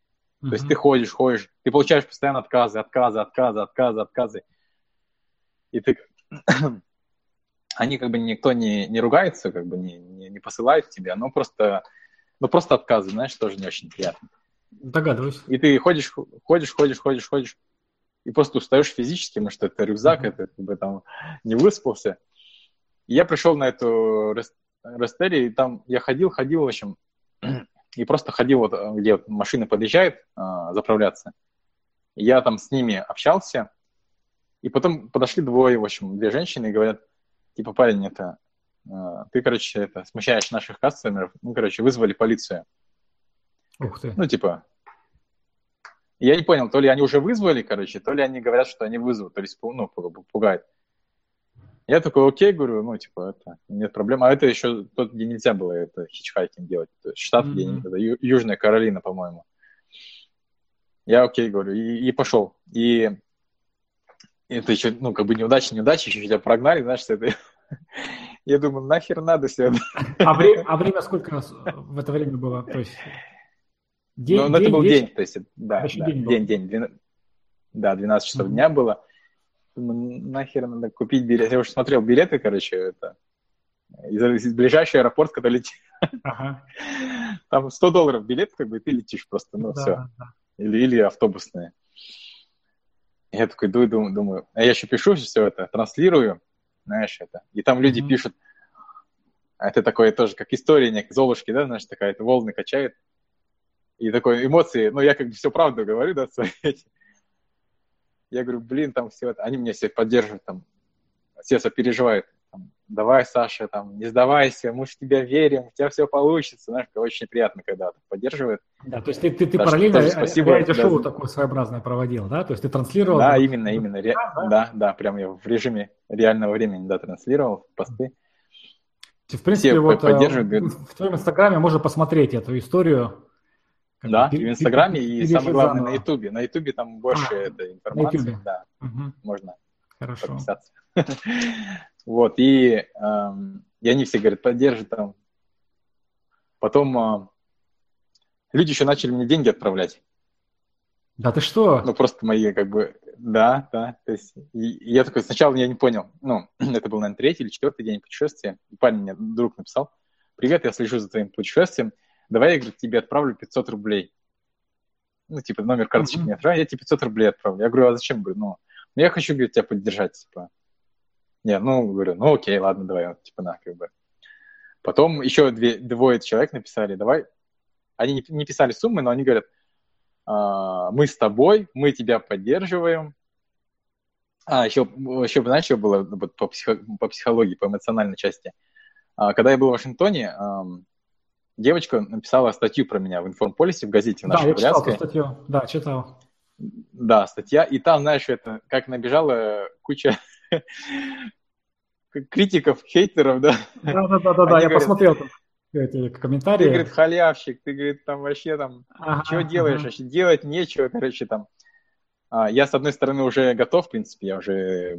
Mm-hmm. То есть ты ходишь, ходишь, ты получаешь постоянно отказы, отказы, отказы, отказы, отказы. И ты... Они как бы никто не, не ругается, как бы не, не, не посылает тебя, но просто, ну просто отказы, знаешь, тоже не очень приятно. Догадываюсь. И ты ходишь, ходишь, ходишь, ходишь, ходишь, и просто устаешь физически, потому что это рюкзак, mm-hmm. это как бы там не выспался. И я пришел на эту Рестере, и там я ходил, ходил, в общем, и просто ходил, вот, где вот машина подъезжает а, заправляться. И я там с ними общался, и потом подошли двое, в общем, две женщины и говорят, типа, парень, это, а, ты, короче, это, смущаешь наших кастомеров, ну, короче, вызвали полицию. Ух ты. Ну, типа, я не понял, то ли они уже вызвали, короче, то ли они говорят, что они вызовут, то есть, ну, пугают. Я такой, окей, говорю, ну, типа, это, нет проблем. А это еще тот, где нельзя было это хичхайкинг делать. То есть штат, mm-hmm. где это, Ю- Южная Каролина, по-моему. Я окей, говорю, и, и пошел. И это еще, ну, как бы неудача, неудача, еще тебя прогнали, знаешь, это... Я думаю, нахер надо все А, время, а время сколько в это время было? То есть день, ну, ну день, это был вечер? день, то есть, да, да день, день, день, 12, да, 12 часов mm-hmm. дня было. Думаю, нахер надо купить билет. Я уже смотрел билеты, короче, это из, из ближайший аэропорт, когда летишь. Ага. Там 100 долларов билет, как бы, и ты летишь просто, ну, да, все. Да. Или, или автобусные. Я такой иду и думаю, думаю, а я еще пишу все это, транслирую, знаешь, это. И там люди mm-hmm. пишут, а это такое тоже, как история некой Золушки, да, знаешь, такая, это волны качает. И такой эмоции, ну, я как бы все правду говорю, да, свои эти. Я говорю, блин, там все это, они меня все поддерживают, там, все сопереживают. Давай, Саша, там, не сдавайся, мы в тебя верим, у тебя все получится. Знаешь, очень приятно, когда поддерживают. Да, то есть ты, ты, ты Даже параллельно тоже спасибо, реалити-шоу да. такое своеобразное проводил, да? То есть ты транслировал? Да, именно, именно. Ре... Да, да, да, прям я в режиме реального времени, да, транслировал посты. В принципе, Все вот поддерживают. в твоем инстаграме можно посмотреть эту историю да, и в Инстаграме, и самое главное на Ютубе. На Ютубе там больше а, этой информации. Да, угу. можно Хорошо. подписаться. вот, и, эм, и они все говорят, поддержи там. Потом э, люди еще начали мне деньги отправлять. Да ты что? Ну, просто мои, как бы, да, да. То есть, и, и я такой, сначала я не понял. Ну, это был, наверное, третий или четвертый день путешествия. И парень мне, друг написал, привет, я слежу за твоим путешествием давай я говорю, тебе отправлю 500 рублей. Ну, типа, номер карточки mm-hmm. не отправляй, я тебе 500 рублей отправлю. Я говорю, а зачем? Говорю, ну, ну я хочу, говорю, тебя поддержать, типа. Не, ну, говорю, ну, окей, ладно, давай, вот, типа, на, как бы. Потом еще две, двое человек написали, давай. Они не, не писали суммы, но они говорят, а, мы с тобой, мы тебя поддерживаем. А, еще, еще знаешь, что было по, психо, по психологии, по эмоциональной части? А, когда я был в Вашингтоне, девочка написала статью про меня в информполисе в газете в нашей Да, я читал эту статью, да, читал. Да, статья, и там, знаешь, это как набежала куча критиков, хейтеров, да. Да-да-да, я посмотрел там эти комментарии. Ты, говорит, халявщик, ты, говорит, там вообще там, ага, что делаешь, ага. вообще делать нечего, короче, там. А, я, с одной стороны, уже готов, в принципе, я уже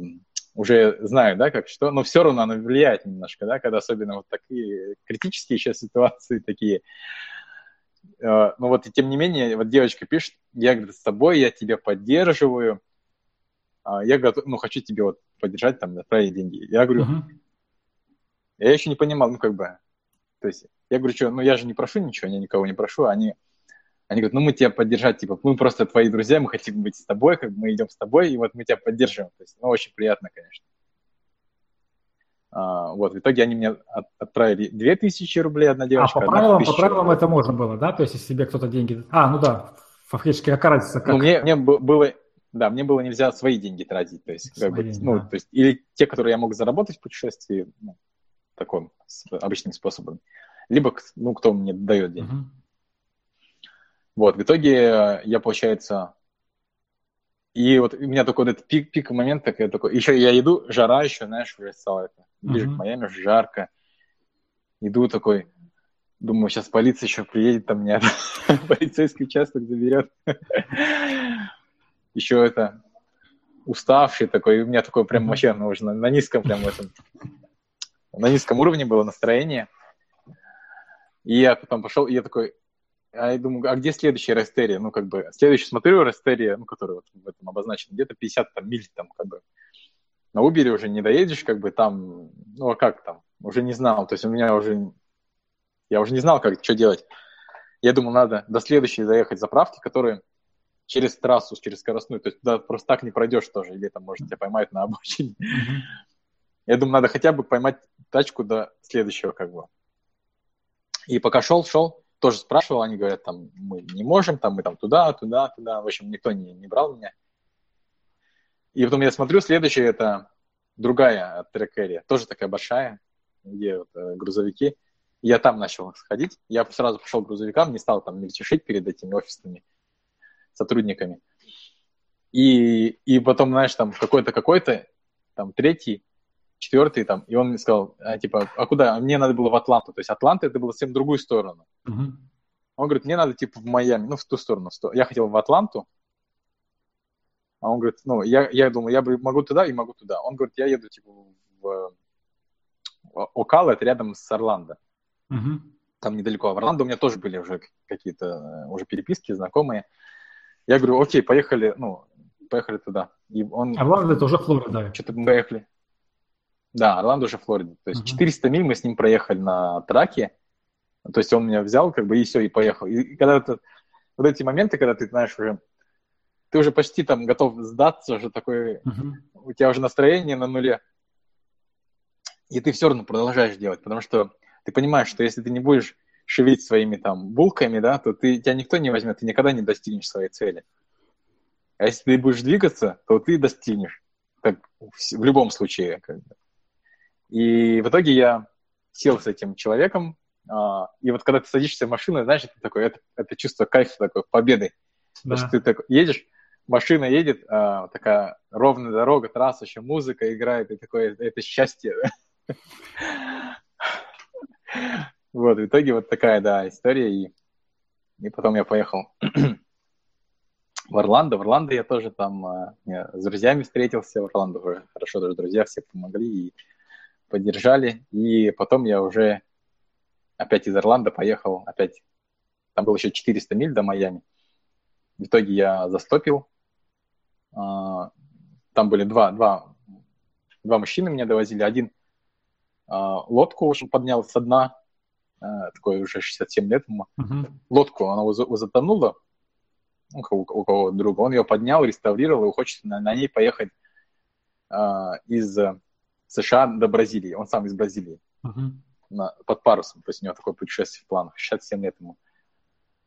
уже знаю, да, как что, но все равно оно влияет немножко, да, когда особенно вот такие критические сейчас ситуации такие. Э, но вот и тем не менее, вот девочка пишет, я, говорит, с тобой, я тебя поддерживаю, а я готов, ну, хочу тебе вот поддержать, там, отправить деньги. Я говорю, uh-huh. я еще не понимал, ну, как бы, То есть я говорю, что, ну я же не прошу ничего, я никого не прошу, они, они говорят, ну мы тебя поддержать, типа, мы просто твои друзья, мы хотим быть с тобой, как бы мы идем с тобой, и вот мы тебя поддерживаем. То есть, ну, очень приятно, конечно. А, вот, в итоге они мне от, отправили 2000 рублей, одна девочка. А по правилам, по правилам это можно было, да? То есть, если себе кто-то деньги... А, ну да, фактически, как разница? Как... Ну, мне, мне было... Да, мне было нельзя свои деньги тратить, то есть, свои, как бы, ну, да. то есть, или те, которые я мог заработать в путешествии, ну, таким обычным способом, либо, ну, кто мне дает деньги. Uh-huh. Вот, в итоге я, получается, и вот у меня такой вот этот пик, пик момент, так я такой, еще я иду, жара еще, знаешь, уже стало это, ближе uh-huh. к Майами, уже жарко, иду такой, думаю, сейчас полиция еще приедет, там меня полицейский участок заберет. Еще это, уставший такой, у меня такой прям вообще, ну, уже на, на низком прям этом, на низком уровне было настроение. И я потом пошел, и я такой, а я думаю, а где следующая Растерия? Ну, как бы, следующий смотрю Растерия, ну, который вот в этом обозначен, где-то 50 там, миль, там, как бы, на Убере уже не доедешь, как бы, там, ну, а как там, уже не знал, то есть у меня уже, я уже не знал, как, что делать. Я думал, надо до следующей заехать заправки, которые через трассу, через скоростную, то есть туда просто так не пройдешь тоже, или там, может, тебя поймают на обочине. Я думаю, надо хотя бы поймать тачку до следующего, как бы. И пока шел, шел, тоже спрашивал, они говорят, там, мы не можем, там, мы там туда, туда, туда. В общем, никто не, не брал меня. И потом я смотрю, следующая это другая трекерия, тоже такая большая, где вот, э, грузовики. Я там начал сходить. Я сразу пошел к грузовикам, не стал там мельчешить перед этими офисными сотрудниками. И, и потом, знаешь, там какой-то, какой-то, там третий, четвертый там, и он мне сказал, а, типа, а куда? А мне надо было в Атланту. То есть Атланта это было совсем другую сторону. Uh-huh. Он говорит, мне надо типа в Майами, ну в ту сторону. Я хотел в Атланту, а он говорит, ну я, я думал, я могу туда и могу туда. Он говорит, я еду типа в Окала, это рядом с Орландо. Uh-huh. Там недалеко. А в Орландо у меня тоже были уже какие-то э, уже переписки, знакомые. Я говорю, окей, поехали, ну, поехали туда. И он... Орландо это уже Флорида. Что-то мы поехали. Да, Орландо уже Флорида. То есть uh-huh. 400 миль мы с ним проехали на траке. То есть он меня взял, как бы, и все, и поехал. И, и когда это, вот эти моменты, когда ты, знаешь, уже, ты уже почти там готов сдаться, уже такой, uh-huh. у тебя уже настроение на нуле. И ты все равно продолжаешь делать, потому что ты понимаешь, что если ты не будешь шевелить своими там булками, да, то ты, тебя никто не возьмет, ты никогда не достигнешь своей цели. А если ты будешь двигаться, то ты достигнешь. Так, в, в любом случае. Как бы. И в итоге я сел с этим человеком, а, и вот когда ты садишься в машину, знаешь, это такое, это, это чувство кайфа такой, победы. Да. Потому что ты так едешь, машина едет, а, такая ровная дорога, трасса, еще музыка играет, и такое, это счастье. Вот, в итоге вот такая, да, история, и, и потом я поехал в Орландо. В Орландо я тоже там а, с друзьями встретился, в Орландо уже хорошо даже друзья все помогли, и поддержали, и потом я уже опять из Орландо поехал, опять, там было еще 400 миль до Майами. В итоге я застопил, а, там были два, два, два мужчины меня довозили, один а, лодку поднял со дна, такой уже 67 лет ему, uh-huh. лодку, она затонула, у кого, у кого друга, он ее поднял, реставрировал и хочет на, на ней поехать из США до Бразилии. Он сам из Бразилии. Uh-huh. На, под парусом. То есть у него такое путешествие в планах. 67 лет ему.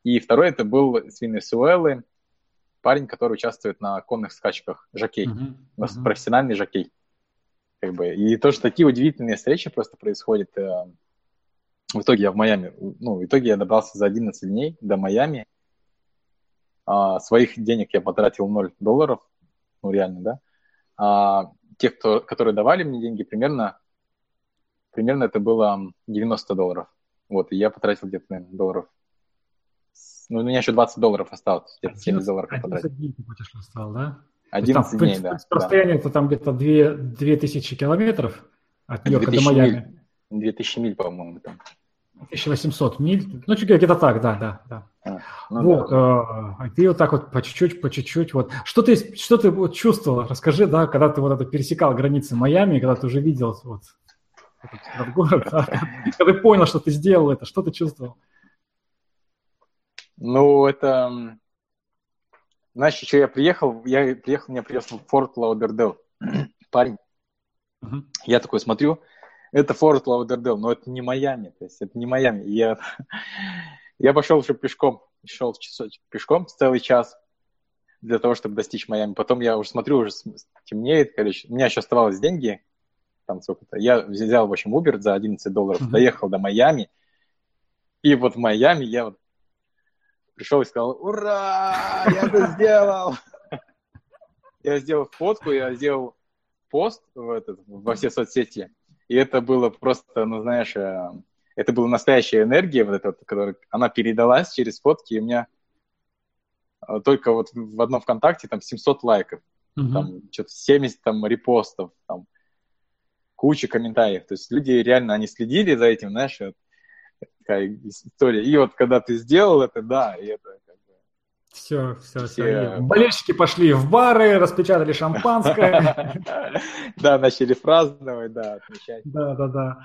И второй это был с Венесуэлы. Парень, который участвует на конных скачках. Жокей. Uh-huh. Uh-huh. Профессиональный жокей. Как бы. И тоже такие удивительные встречи просто происходят. Э, в итоге я в Майами, ну, в итоге я добрался за 11 дней до Майами. А, своих денег я потратил 0 долларов, ну, реально, да. А, тех, кто, которые давали мне деньги, примерно, примерно это было 90 долларов. Вот, и я потратил где-то, наверное, долларов. Ну, у меня еще 20 долларов осталось, где-то 70 долларов 11 потратил. дней ты путешествовал, да? 11 там, дней, да. Расстояние да. это там где-то 2, 2000 километров от Нью-Йорка до Майами. Миль. 2000 миль, по-моему, там. 1800 миль, ну, где-то так, да, да, да. А, ну, вот, да. Э, а ты вот так вот по чуть-чуть, по чуть-чуть, вот. Что ты, что ты вот чувствовал? Расскажи, да, когда ты вот это пересекал границы Майами, когда ты уже видел вот в город. Когда ты понял, что ты сделал это, что ты чувствовал? Ну, это... Знаешь, еще я приехал, я приехал, меня приехал в Форт Лаудердел, парень. Uh-huh. Я такой смотрю, это Форт Лаудердел, но это не Майами, то есть это не Майами. Я, я пошел уже пешком, шел пешком целый час для того, чтобы достичь Майами. Потом я уже смотрю, уже темнеет, короче. У меня еще оставалось деньги, там сколько-то. Я взял, в общем, Uber за 11 долларов, uh-huh. доехал до Майами. И вот в Майами я вот пришел и сказал, ура, я это сделал. Я сделал фотку, я сделал пост в этот, во все соцсети, и это было просто, ну, знаешь, э, это была настоящая энергия, вот эта, которая, она передалась через фотки, и у меня э, только вот в одном ВКонтакте там 700 лайков, mm-hmm. там что-то 70 там репостов, там куча комментариев. То есть люди реально, они следили за этим, знаешь, вот, такая история. И вот когда ты сделал это, да, и это бы... Все, все, все. Болельщики пошли в бары, распечатали шампанское. Да, начали праздновать, да, отмечать. Да, да, да.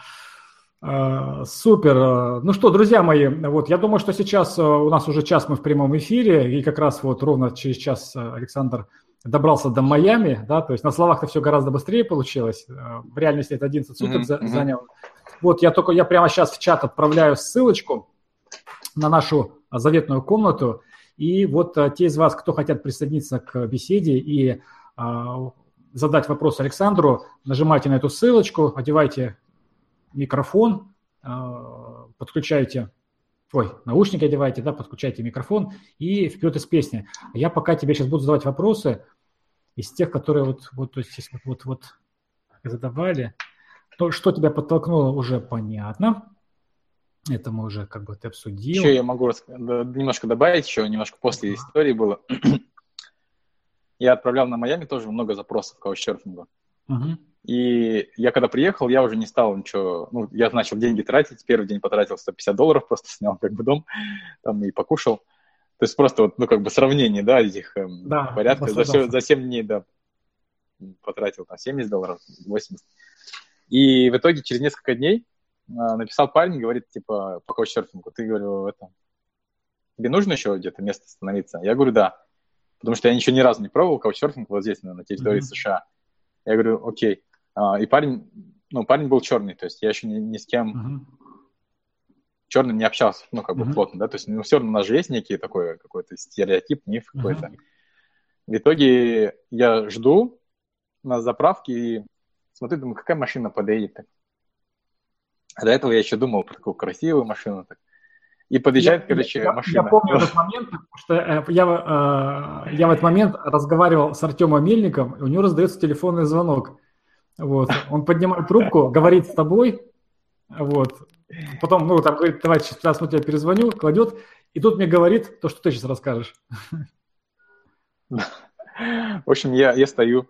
А, супер. Ну что, друзья мои, вот я думаю, что сейчас а, у нас уже час мы в прямом эфире, и как раз вот ровно через час а, Александр добрался до Майами, да, то есть на словах-то все гораздо быстрее получилось, в реальности это 11 суток mm-hmm. занял. Вот я только, я прямо сейчас в чат отправляю ссылочку на нашу заветную комнату. И вот а, те из вас, кто хотят присоединиться к беседе и а, задать вопрос Александру, нажимайте на эту ссылочку, одевайте микрофон, а, подключайте, ой, наушники одевайте, да, подключайте микрофон и вперед из песни. Я пока тебе сейчас буду задавать вопросы из тех, которые вот, вот, вот, вот, вот задавали. То, что тебя подтолкнуло, уже понятно. Это мы уже как бы ты обсудил. Еще я могу немножко добавить, еще немножко после uh-huh. истории было. я отправлял на Майами тоже много запросов каучсерфинга. Uh-huh. И я когда приехал, я уже не стал ничего, ну, я начал деньги тратить. Первый день потратил 150 долларов, просто снял как бы дом, там и покушал. То есть просто вот, ну, как бы сравнение, да, этих эм, да, порядка. За, все, за 7 дней, да, потратил там 70 долларов, 80. И в итоге через несколько дней написал парень, говорит, типа, по каучсерфингу, ты, говорю, это, тебе нужно еще где-то место становиться? Я говорю, да. Потому что я ничего ни разу не пробовал каучсерфинг вот здесь, на, территории mm-hmm. США. Я говорю, окей. А, и парень, ну, парень был черный, то есть я еще ни, ни с кем mm-hmm. черным не общался, ну, как бы mm-hmm. плотно, да, то есть, ну, все равно у нас же есть некий такой какой-то стереотип, миф mm-hmm. какой-то. В итоге я жду на заправке и смотрю, думаю, какая машина. А до этого я еще думал про такую красивую машину. Так. И подъезжает, я, короче, я, машина. Я помню этот момент, потому что э, я, э, я в этот момент разговаривал с Артемом Мельником, и у него раздается телефонный звонок. Вот. Он поднимает трубку, говорит с тобой, вот. Потом, ну, там говорит, давай сейчас мы тебя перезвоню, кладет, и тут мне говорит то, что ты сейчас расскажешь. В общем, я, я стою,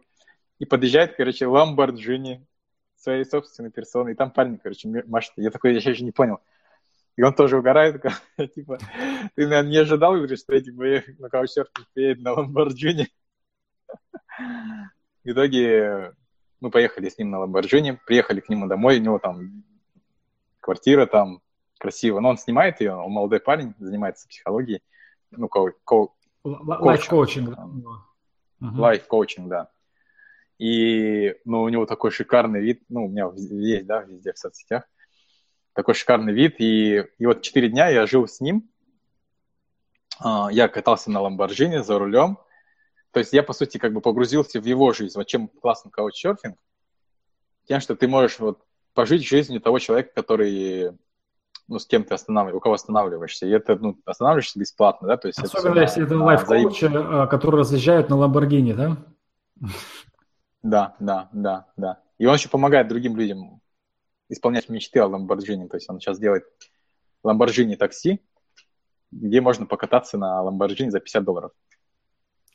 и подъезжает, короче, Ламборджини своей собственной персоной, и там парень, короче, машет. Я такой, я еще не понял. И он тоже угорает, типа, ты, наверное, не ожидал, говорит, что эти мои на каучсерфинг приедет на Ламборджини. В итоге мы поехали с ним на Ламборджини, приехали к нему домой, у него там квартира там красиво, но он снимает ее, он молодой парень, занимается психологией, ну, коу- коу- life coaching. Life coaching, да. И, ну, у него такой шикарный вид, ну, у меня есть, да, везде в соцсетях, такой шикарный вид, и, и вот четыре дня я жил с ним, а, я катался на Ламборджини за рулем, то есть я, по сути, как бы погрузился в его жизнь. Вот чем классный каучсерфинг? Тем, что ты можешь вот пожить жизнью того человека, который, ну, с кем ты останавливаешься, у кого останавливаешься. И это, ну, останавливаешься бесплатно, да? То есть Особенно это если это лайф-коуч, за... который разъезжает на Ламборгини, да? Да, да, да, да. И он еще помогает другим людям исполнять мечты о Ламборджини. То есть он сейчас делает Ламборджини такси, где можно покататься на Ламборджини за 50 долларов.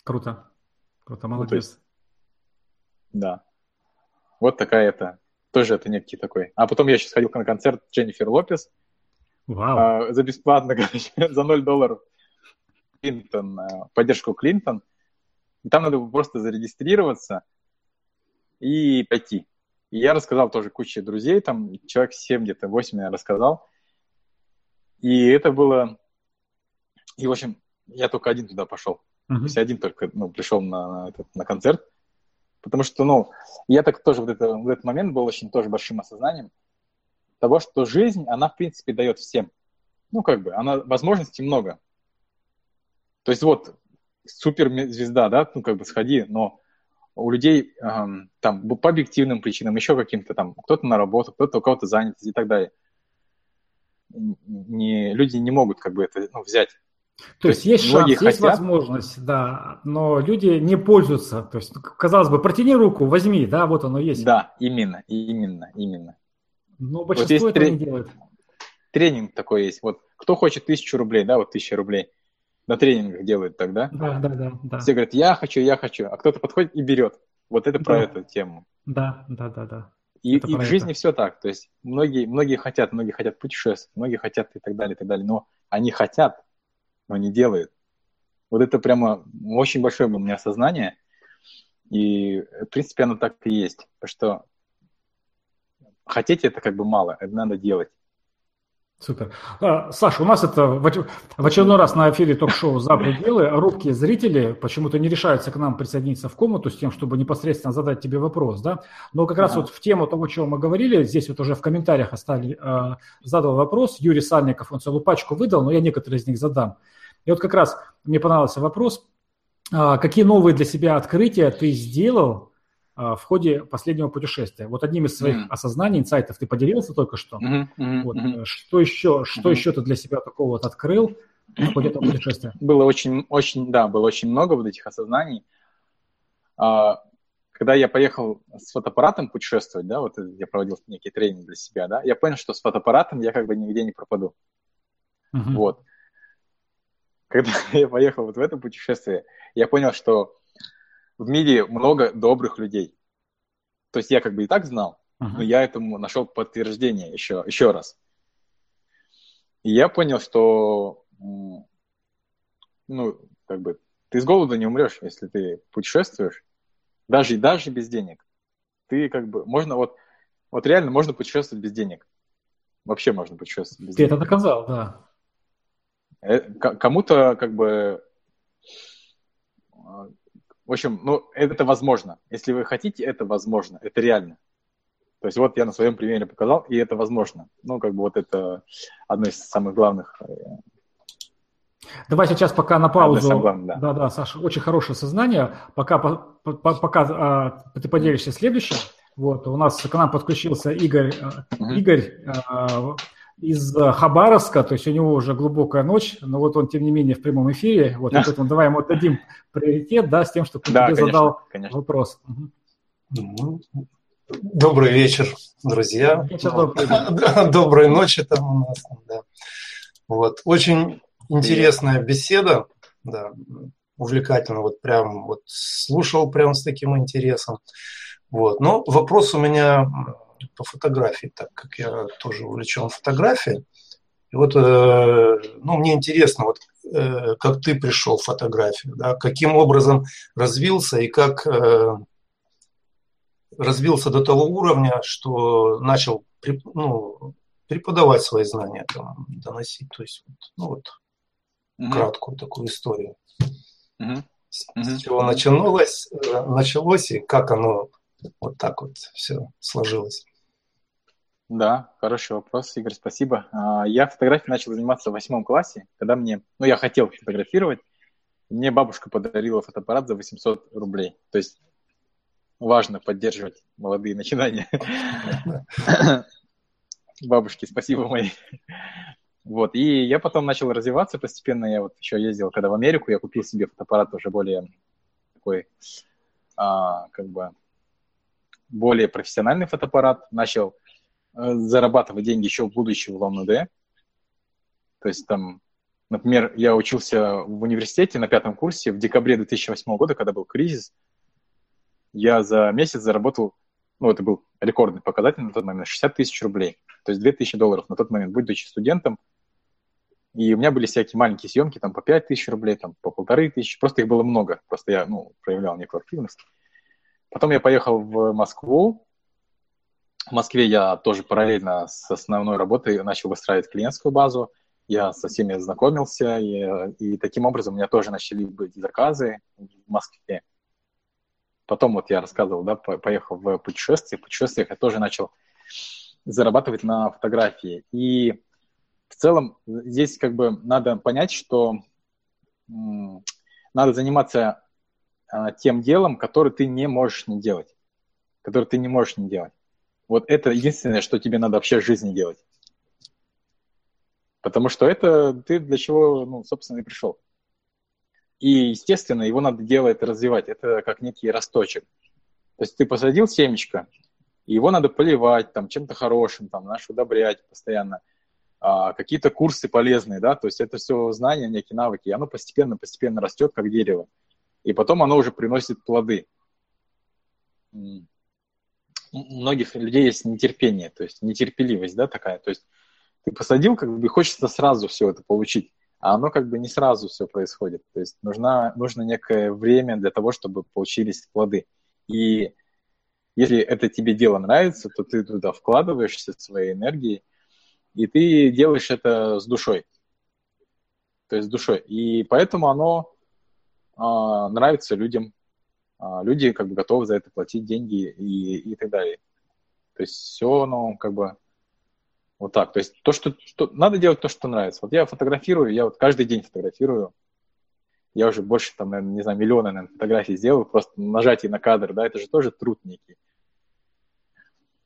Круто. Круто, молодец. Ну, есть, да. Вот такая это. Тоже это некий такой. А потом я еще сходил на концерт Дженнифер Лопес. Вау. А, за бесплатно, короче, за 0 долларов. Клинтон, а, поддержку Клинтон. И там надо просто зарегистрироваться, и пойти. И я рассказал тоже куче друзей, там человек 7, где-то 8 я рассказал. И это было... И, в общем, я только один туда пошел. Uh-huh. То есть один только ну, пришел на, на, этот, на концерт. Потому что, ну, я так тоже в, это, в этот момент был очень тоже большим осознанием того, что жизнь, она, в принципе, дает всем. Ну, как бы, она, возможностей много. То есть вот суперзвезда, да, ну, как бы сходи, но у людей там по объективным причинам, еще каким-то там, кто-то на работу, кто-то у кого-то занят и так далее. Не, люди не могут как бы это ну, взять. То, То есть есть шанс, хотят... есть возможность, да, но люди не пользуются. То есть, казалось бы, протяни руку, возьми, да, вот оно есть. Да, именно, именно, именно. Но большинство вот этого трени... не делает. Тренинг такой есть. Вот кто хочет тысячу рублей, да, вот тысяча рублей на тренингах делают тогда. Да, да, да, да. Все говорят, я хочу, я хочу, а кто-то подходит и берет. Вот это да. про эту тему. Да, да, да, да. И, и в жизни это. все так. То есть многие, многие хотят, многие хотят путешествовать, многие хотят и так далее, и так далее. Но они хотят, но не делают. Вот это прямо очень большое у меня осознание. И, в принципе, оно так и есть. Что хотеть это как бы мало, это надо делать. Супер. А, Саша, у нас это в очередной раз на эфире ток-шоу «За пределы» рубки зрители почему-то не решаются к нам присоединиться в комнату с тем, чтобы непосредственно задать тебе вопрос, да? Но как раз вот в тему того, о чем мы говорили, здесь вот уже в комментариях оставили, э, задал вопрос, Юрий Сальников, он целую пачку выдал, но я некоторые из них задам. И вот как раз мне понравился вопрос, э, какие новые для себя открытия ты сделал а, в ходе последнего путешествия. Вот одним из своих mm-hmm. осознаний, инсайтов ты поделился только что. Mm-hmm. Mm-hmm. Вот, mm-hmm. Что еще, что mm-hmm. еще ты для себя такого вот открыл в ходе этого путешествия? Было очень, очень, да, было очень много вот этих осознаний. А, когда я поехал с фотоаппаратом путешествовать, да, вот я проводил некий тренинг для себя, да, я понял, что с фотоаппаратом я как бы нигде не пропаду. Mm-hmm. Вот. Когда я поехал вот в это путешествие, я понял, что в мире много добрых людей. То есть я как бы и так знал, uh-huh. но я этому нашел подтверждение еще, еще раз. И я понял, что ну, как бы ты с голода не умрешь, если ты путешествуешь, даже, даже без денег. Ты как бы, можно вот, вот реально можно путешествовать без денег. Вообще можно путешествовать без ты денег. Ты это доказал, да. Э, кому-то как бы в общем, ну, это возможно. Если вы хотите, это возможно, это реально. То есть вот я на своем примере показал, и это возможно. Ну, как бы вот это одно из самых главных. Э, Давай сейчас пока на паузу. Главных, да. да, да, Саша, очень хорошее сознание. Пока, по, по, пока а, ты поделишься следующим. Вот, у нас к нам подключился Игорь, угу. Игорь а, из э, Хабаровска, то есть у него уже глубокая ночь, но вот он, тем не менее, в прямом эфире, вот, и поэтому давай ему дадим приоритет, да, с тем, чтобы да, тебе конечно, задал конечно. вопрос. Угу. Добрый вечер, друзья. Вечер добрый. Доброй ночи там у нас. Да. Вот. Очень интересная беседа, да, увлекательно, вот прям вот слушал прям с таким интересом. Вот. Но вопрос у меня по фотографии, так как я тоже увлечен фотографией. И вот, э, ну, мне интересно, вот, э, как ты пришел в фотографию, да, каким образом развился и как э, развился до того уровня, что начал ну, преподавать свои знания, там, доносить. То есть, ну вот, угу. краткую такую историю. Угу. С, с чего начиналось, началось и как оно вот так вот все сложилось. Да, хороший вопрос, Игорь, спасибо. А, я фотографией начал заниматься в восьмом классе, когда мне, ну, я хотел фотографировать, мне бабушка подарила фотоаппарат за 800 рублей. То есть важно поддерживать молодые начинания. Бабушки, спасибо мои. Вот, и я потом начал развиваться постепенно. Я вот еще ездил, когда в Америку, я купил себе фотоаппарат уже более такой, а, как бы, более профессиональный фотоаппарат. Начал зарабатывать деньги еще в будущем в ЛМД. То есть там, например, я учился в университете на пятом курсе в декабре 2008 года, когда был кризис. Я за месяц заработал, ну, это был рекордный показатель на тот момент, 60 тысяч рублей. То есть 2000 долларов на тот момент, будучи студентом. И у меня были всякие маленькие съемки, там по 5 тысяч рублей, там по полторы тысячи. Просто их было много. Просто я, ну, проявлял некую активность. Потом я поехал в Москву, в Москве я тоже параллельно с основной работой начал выстраивать клиентскую базу. Я со всеми знакомился, и, и таким образом у меня тоже начали быть заказы в Москве. Потом вот я рассказывал, да, поехал в путешествие. В путешествиях я тоже начал зарабатывать на фотографии. И в целом здесь как бы надо понять, что надо заниматься а, тем делом, который ты не можешь не делать. Который ты не можешь не делать. Вот это единственное, что тебе надо вообще в жизни делать. Потому что это ты для чего, ну, собственно, и пришел. И, естественно, его надо делать, развивать. Это как некий росточек. То есть ты посадил семечко, и его надо поливать там чем-то хорошим, там, знаешь, удобрять постоянно а, какие-то курсы полезные, да, то есть это все знания, некие навыки, и оно постепенно-постепенно растет, как дерево. И потом оно уже приносит плоды. Многих людей есть нетерпение, то есть нетерпеливость, да, такая. То есть ты посадил, как бы хочется сразу все это получить, а оно как бы не сразу все происходит. То есть нужна, нужно некое время для того, чтобы получились плоды. И если это тебе дело нравится, то ты туда вкладываешься своей энергией, и ты делаешь это с душой. То есть с душой. И поэтому оно а, нравится людям. А, люди как бы готовы за это платить деньги и, и так далее. То есть все, ну, как бы вот так. То есть то, что, что надо делать то, что нравится. Вот я фотографирую, я вот каждый день фотографирую. Я уже больше, там, наверное, не знаю, миллионы, наверное, фотографий сделал, просто нажатие на кадр, да, это же тоже труд некий.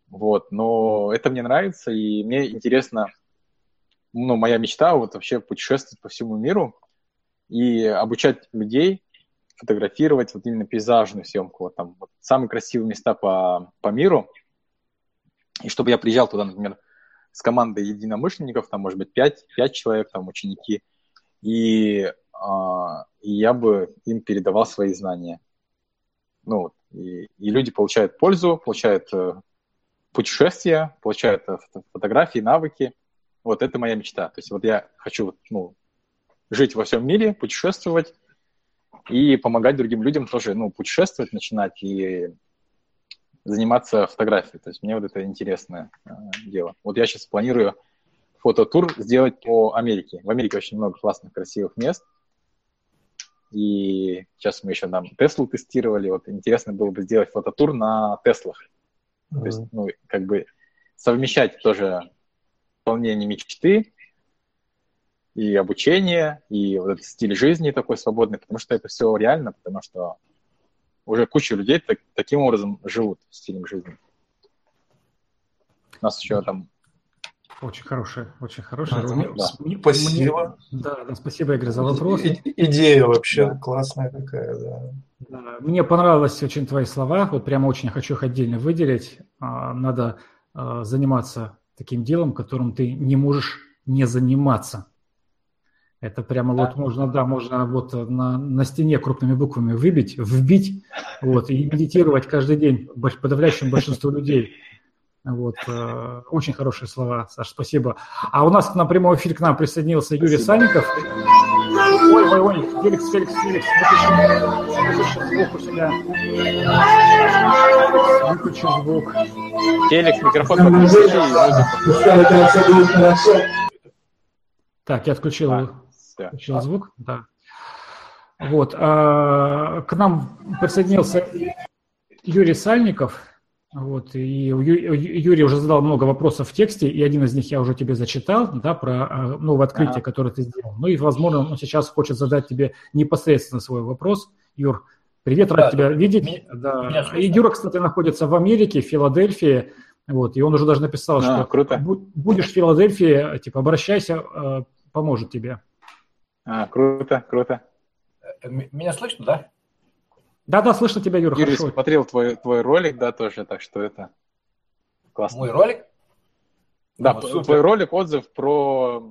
Вот, но это мне нравится, и мне интересно, ну, моя мечта вот вообще путешествовать по всему миру и обучать людей фотографировать вот именно пейзажную съемку, вот там вот, самые красивые места по, по миру, и чтобы я приезжал туда, например, с командой единомышленников, там, может быть, 5, 5 человек, там, ученики, и, а, и я бы им передавал свои знания. Ну, и, и люди получают пользу, получают э, путешествия, получают э, фотографии, навыки. Вот это моя мечта. То есть вот я хочу ну, жить во всем мире, путешествовать и помогать другим людям тоже ну, путешествовать, начинать и заниматься фотографией. То есть мне вот это интересное э, дело. Вот я сейчас планирую фототур сделать по Америке. В Америке очень много классных, красивых мест. И сейчас мы еще там Теслу тестировали. Вот интересно было бы сделать фототур на Теслах. Mm-hmm. То есть, ну, как бы совмещать тоже исполнение мечты и обучение, и вот этот стиль жизни такой свободный, потому что это все реально, потому что уже куча людей так, таким образом живут стилем жизни. У нас еще там очень хорошая, очень хорошая. Да, мне, да. спасибо. Мне, да, да, спасибо, Игорь, за вопрос. И, идея вообще да. классная такая, да. да. Мне понравились очень твои слова, вот прямо очень хочу их отдельно выделить. А, надо а, заниматься таким делом, которым ты не можешь не заниматься. Это прямо да. вот можно, да, можно вот на, на стене крупными буквами выбить, вбить, вот, и медитировать каждый день подавляющему большинству людей. Вот, э, очень хорошие слова, Саша, спасибо. А у нас на прямой эфир к нам присоединился Юрий спасибо. Санников. Ой, ой, ой, Феликс, Феликс, Феликс, выключи, звук у себя. Выключи звук. Феликс, микрофон подключи. Так, я отключил, а, отключил звук, да. Вот, а, к нам присоединился Юрий Сальников. Вот, и Юрий уже задал много вопросов в тексте, и один из них я уже тебе зачитал, да, про а, новое открытие, ага. которое ты сделал. Ну и, возможно, он сейчас хочет задать тебе непосредственно свой вопрос. Юр, привет, рад да, тебя видеть. Меня, да. меня и Юра, кстати, находится в Америке, в Филадельфии, вот, и он уже даже написал, а, что круто. будешь в Филадельфии, типа, обращайся, а, поможет тебе. А, круто, круто. Э, меня слышно, да? Да-да, слышно тебя, Юра, Юрий хорошо. смотрел твой, твой ролик, да, тоже, так что это классно. Мой ролик? Да, ну, твой ролик, отзыв про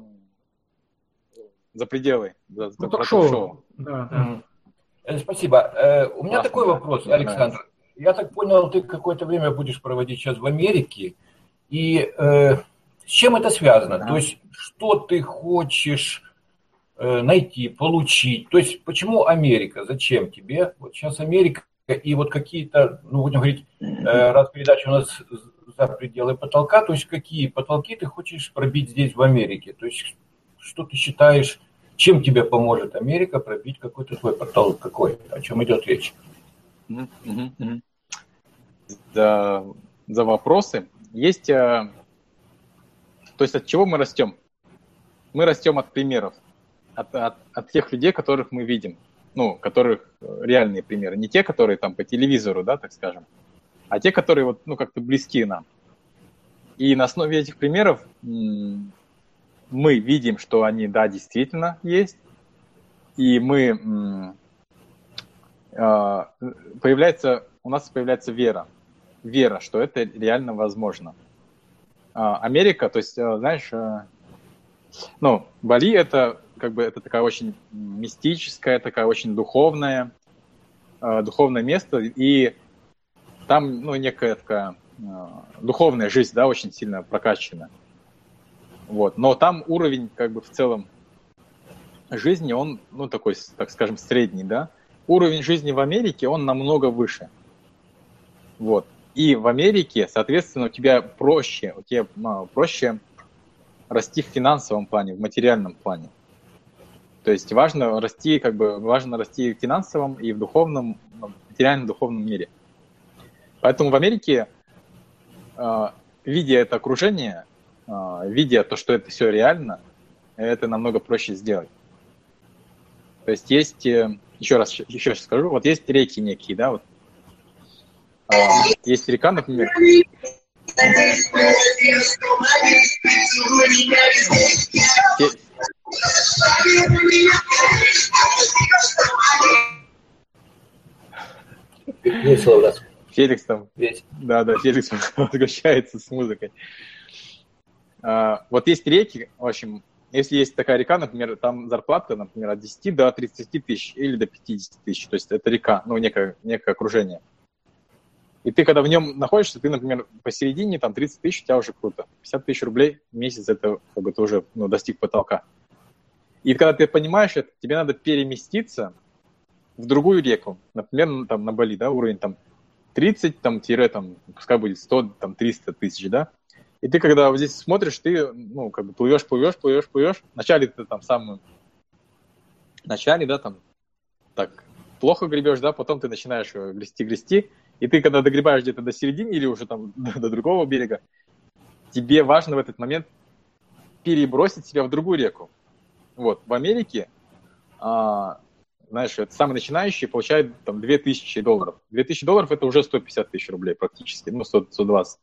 за пределы, за, ну, про шоу. шоу. Да, да. Mm. Спасибо. Э, у меня Классно, такой да. вопрос, Александр. Я так понял, ты какое-то время будешь проводить сейчас в Америке. И э, с чем это связано? Да. То есть, что ты хочешь найти, получить. То есть почему Америка? Зачем тебе? Вот сейчас Америка и вот какие-то, ну, будем говорить, э, раз передача у нас за пределы потолка, то есть какие потолки ты хочешь пробить здесь в Америке, то есть что ты считаешь, чем тебе поможет Америка пробить какой-то твой потолок, какой, о чем идет речь? За, за вопросы. Есть, э, то есть от чего мы растем? Мы растем от примеров, от, от, от тех людей, которых мы видим, ну, которых э, реальные примеры, не те, которые там по телевизору, да, так скажем, а те, которые вот, ну, как-то близки нам. И на основе этих примеров мы видим, что они, да, действительно есть, и мы а, появляется, у нас появляется вера, вера, что это реально возможно. А, Америка, то есть, э, знаешь, э, ну, Бали это как бы это такая очень мистическая, такая очень духовная, э, духовное место, и там, ну, некая такая духовная жизнь, да, очень сильно прокачана. Вот. Но там уровень, как бы, в целом жизни, он, ну, такой, так скажем, средний, да. Уровень жизни в Америке, он намного выше. Вот. И в Америке, соответственно, у тебя проще, у тебя ну, проще расти в финансовом плане, в материальном плане. То есть важно расти, как бы, важно расти в финансовом, и в духовном, ну, материальном духовном мире. Поэтому в Америке, э, видя это окружение, э, видя то, что это все реально, это намного проще сделать. То есть есть, э, еще раз, еще раз скажу, вот есть реки некие, да, вот а, есть река, например. Весело. Феликс там. Весь. Да, да, Феликс возвращается с музыкой. А, вот есть реки, в общем, если есть такая река, например, там зарплата, например, от 10 до 30 тысяч или до 50 тысяч, то есть это река, ну, некое, некое окружение. И ты, когда в нем находишься, ты, например, посередине, там, 30 тысяч, у тебя уже круто. 50 тысяч рублей в месяц, это как бы ты уже ну, достиг потолка. И когда ты понимаешь это, тебе надо переместиться в другую реку. Например, там, на Бали, да, уровень там 30, там, тире, там, пускай будет 100, там, 300 тысяч, да. И ты, когда вот здесь смотришь, ты, ну, как бы плывешь, плывешь, плывешь, плывешь. Вначале ты там сам, вначале, да, там, так, плохо гребешь, да, потом ты начинаешь грести, грести, и ты, когда догребаешь где-то до середины или уже там до, до другого берега, тебе важно в этот момент перебросить себя в другую реку. Вот, в Америке, а, знаешь, это самый начинающий получает там 2000 долларов. 2000 долларов это уже 150 тысяч рублей практически, ну, 100, 120.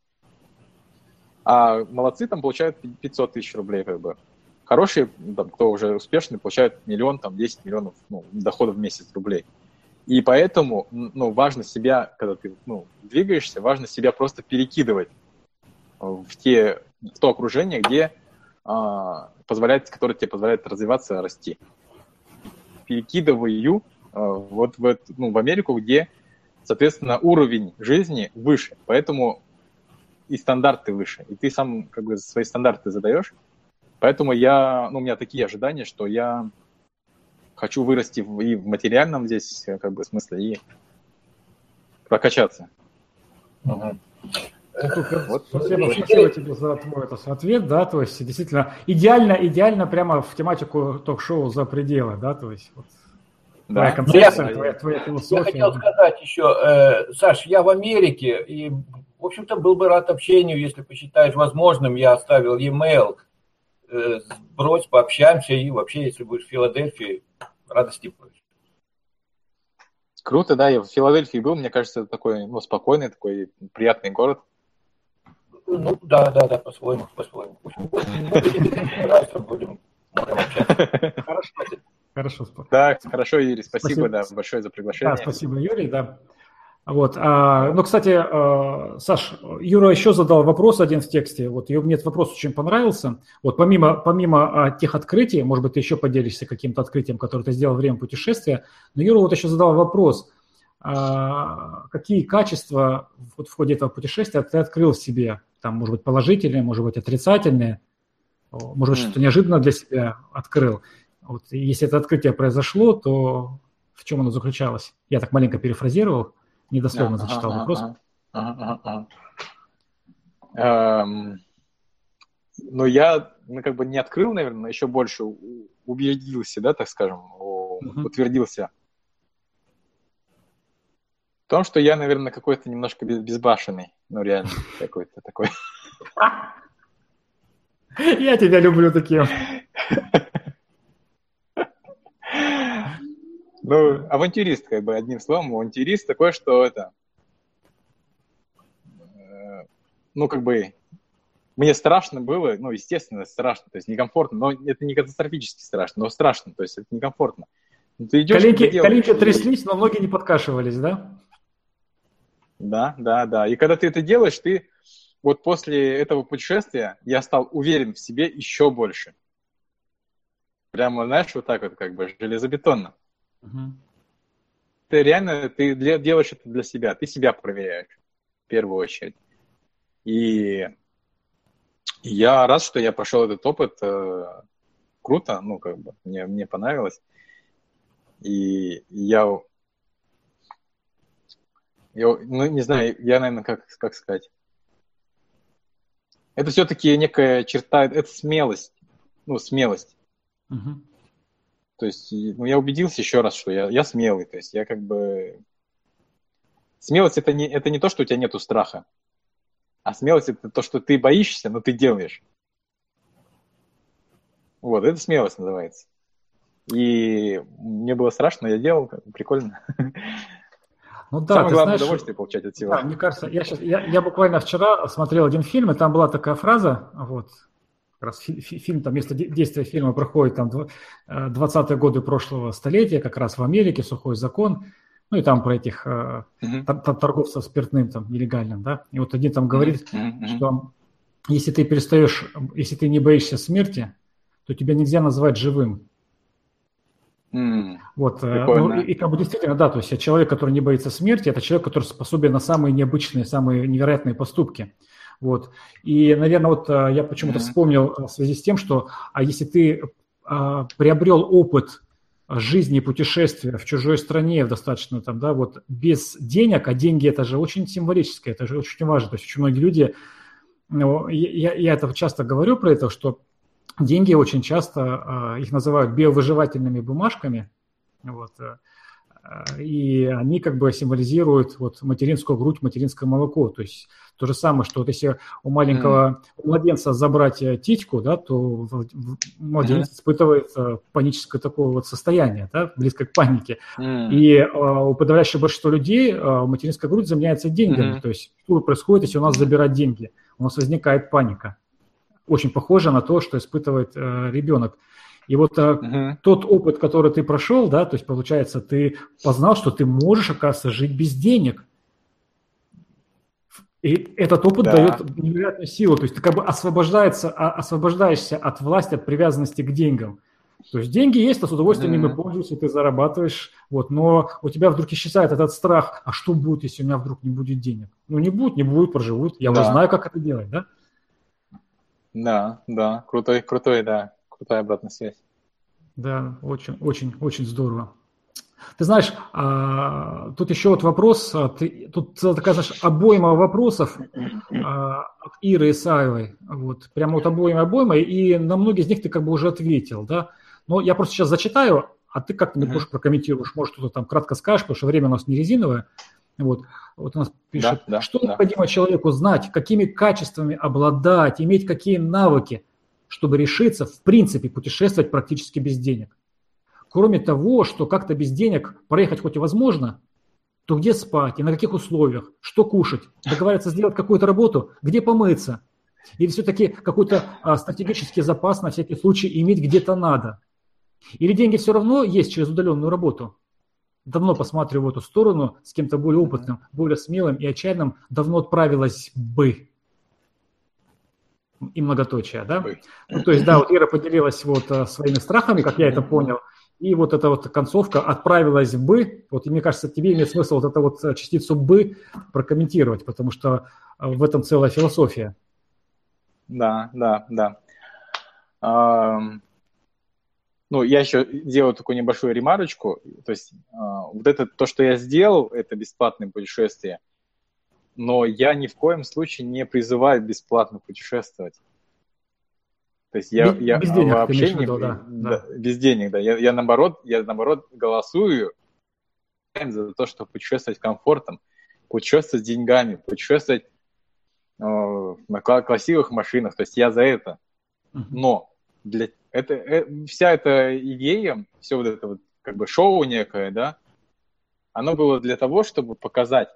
А молодцы там получают 500 тысяч рублей как бы. Хорошие, там, кто уже успешный, получают миллион, там, 10 миллионов ну, доходов в месяц рублей. И поэтому ну, важно себя, когда ты ну, двигаешься, важно себя просто перекидывать в, те, в то окружение, где а, позволяет, которое тебе позволяет развиваться, расти. Перекидываю а, вот в, ну, в Америку, где, соответственно, уровень жизни выше, поэтому и стандарты выше, и ты сам как бы свои стандарты задаешь. Поэтому я, ну, у меня такие ожидания, что я хочу вырасти в, и в материальном здесь э, как бы смысле, и прокачаться. Угу. Вот. Спасибо, спасибо тебе за твой это, ответ, да, то есть действительно идеально, идеально прямо в тематику ток-шоу за пределы, да, то есть вот, да. твоя концепция, я, твоя, твоя философия. Я хотел сказать еще, э, Саш, я в Америке, и, в общем-то, был бы рад общению, если посчитаешь возможным, я оставил e-mail, э, брось, пообщаемся, и вообще, если будешь в Филадельфии, радости больше. Круто, да, я в Филадельфии был, мне кажется, это такой, ну, спокойный, такой приятный город. Ну, да, да, да, по-своему, по-своему. Хорошо. Хорошо. Да, хорошо, Юрий, спасибо, спасибо. да, большое за приглашение. Да, спасибо, Юрий, да. Вот. А, ну, кстати, а, Саш, Юра еще задал вопрос один в тексте. Вот, и мне этот вопрос очень понравился. Вот помимо, помимо а, тех открытий, может быть, ты еще поделишься каким-то открытием, которое ты сделал во время путешествия, но Юра вот еще задал вопрос, какие качества вот в ходе этого путешествия ты открыл в себе? Там, может быть, положительные, может быть, отрицательные, может быть, что-то неожиданно для себя открыл. Вот, если это открытие произошло, то в чем оно заключалось? Я так маленько перефразировал. Недословно ага, зачитал ага, вопрос. Ага, ага, Эм, но я ну, как бы не открыл, наверное, еще больше убедился, да, так скажем, uh-huh. утвердился в том, что я, наверное, какой-то немножко безбашенный, ну реально какой-то такой. Я тебя люблю таким. Ну, авантюрист, как бы, одним словом, авантюрист такой, что это... Э, ну, как бы, мне страшно было, ну, естественно, страшно, то есть некомфортно, но это не катастрофически страшно, но страшно, то есть это некомфортно. Ну, ты идешь, коленки, коленки тряслись, но ноги не подкашивались, да? Да, да, да. И когда ты это делаешь, ты вот после этого путешествия я стал уверен в себе еще больше. Прямо, знаешь, вот так вот как бы железобетонно. Угу. Ты реально, ты для, делаешь это для себя, ты себя проверяешь в первую очередь. И я рад, что я прошел этот опыт. Э, круто, ну, как бы, мне, мне понравилось. И я, я, ну, не знаю, я, наверное, как, как сказать. Это все-таки некая черта, это смелость. Ну, смелость. Угу. То есть, ну, я убедился еще раз, что я, я смелый. То есть, я как бы... Смелость это не, это не то, что у тебя нету страха. А смелость это то, что ты боишься, но ты делаешь. Вот, это смелость называется. И мне было страшно, я делал, прикольно. Ну да, Самое главное знаешь, удовольствие получать от всего. Да, мне кажется, я, сейчас, я, я буквально вчера смотрел один фильм, и там была такая фраза, вот, как раз фильм, там место действия фильма проходит там 20-е годы прошлого столетия, как раз в Америке, сухой закон, ну и там про этих uh-huh. торговцев спиртным там нелегальным, да. И вот один там говорит, uh-huh. что если ты перестаешь, если ты не боишься смерти, то тебя нельзя назвать живым. Mm, вот, э, ну, и, и как бы действительно, да, то есть человек, который не боится смерти, это человек, который способен на самые необычные, самые невероятные поступки. Вот. И, наверное, вот э, я почему-то mm-hmm. вспомнил в связи с тем, что а если ты а, приобрел опыт жизни и путешествия в чужой стране в достаточно там, да, вот без денег, а деньги это же очень символическое, это же очень важно. То есть очень многие люди, ну, я, я это часто говорю про это, что деньги очень часто, их называют биовыживательными бумажками, вот, э, и они как бы символизируют вот материнскую грудь, материнское молоко. То есть то же самое, что вот если у маленького mm. младенца забрать э, титьку, да, то младенец mm. испытывает э, паническое такое вот состояние, да, близко к панике. Mm. И у подавляющего большинства людей материнская грудь заменяется деньгами. Mm. То есть что происходит, если у нас забирать деньги? У нас возникает паника. Очень похоже на то, что испытывает ребенок. И вот uh-huh. тот опыт, который ты прошел, да, то есть получается, ты познал, что ты можешь, оказывается, жить без денег. И этот опыт да. дает невероятную силу. То есть ты как бы освобождается, а, освобождаешься от власти, от привязанности к деньгам. То есть деньги есть, а с удовольствием mm-hmm. ими пользуешься, ты зарабатываешь, вот, но у тебя вдруг исчезает этот страх, а что будет, если у меня вдруг не будет денег? Ну, не будет, не будет, проживут, я да. уже знаю, как это делать, да? Да, да, крутой, крутой, да крутая обратная связь. Да, очень, очень, очень здорово. Ты знаешь, а, тут еще вот вопрос, а, ты, тут такая, знаешь, обойма вопросов а, от Иры Исаевой, вот, прямо вот обойма обойма, и на многие из них ты как бы уже ответил, да, но я просто сейчас зачитаю, а ты как-то mm-hmm. прокомментируешь, может, что-то там кратко скажешь, потому что время у нас не резиновое. Вот, вот у нас пишет, да, да, что да. необходимо человеку знать, какими качествами обладать, иметь какие навыки, чтобы решиться, в принципе, путешествовать практически без денег. Кроме того, что как-то без денег проехать хоть и возможно, то где спать и на каких условиях, что кушать, договориться сделать какую-то работу, где помыться. Или все-таки какой-то а, стратегический запас на всякий случай иметь где-то надо. Или деньги все равно есть через удаленную работу. Давно посматриваю в эту сторону, с кем-то более опытным, более смелым и отчаянным, давно отправилась бы и многоточие, да? Ну, то есть, да, вот Ира поделилась вот э, своими страхами, как я это понял, и вот эта вот концовка отправилась бы, вот и мне кажется, тебе имеет смысл вот эту вот э, частицу бы прокомментировать, потому что э, в этом целая философия. Да, да, да. Um, ну, я еще делаю такую небольшую ремарочку, то есть uh, вот это, то, что я сделал, это бесплатное путешествие, но я ни в коем случае не призываю бесплатно путешествовать. То есть я, без, я без денег, вообще не, виду, да, да. без денег, да. Я, я наоборот, я наоборот голосую за то, чтобы путешествовать комфортом, путешествовать с деньгами, путешествовать э, на красивых машинах. То есть я за это. Но для это, э, вся эта идея, все вот это вот как бы шоу некое, да, оно было для того, чтобы показать,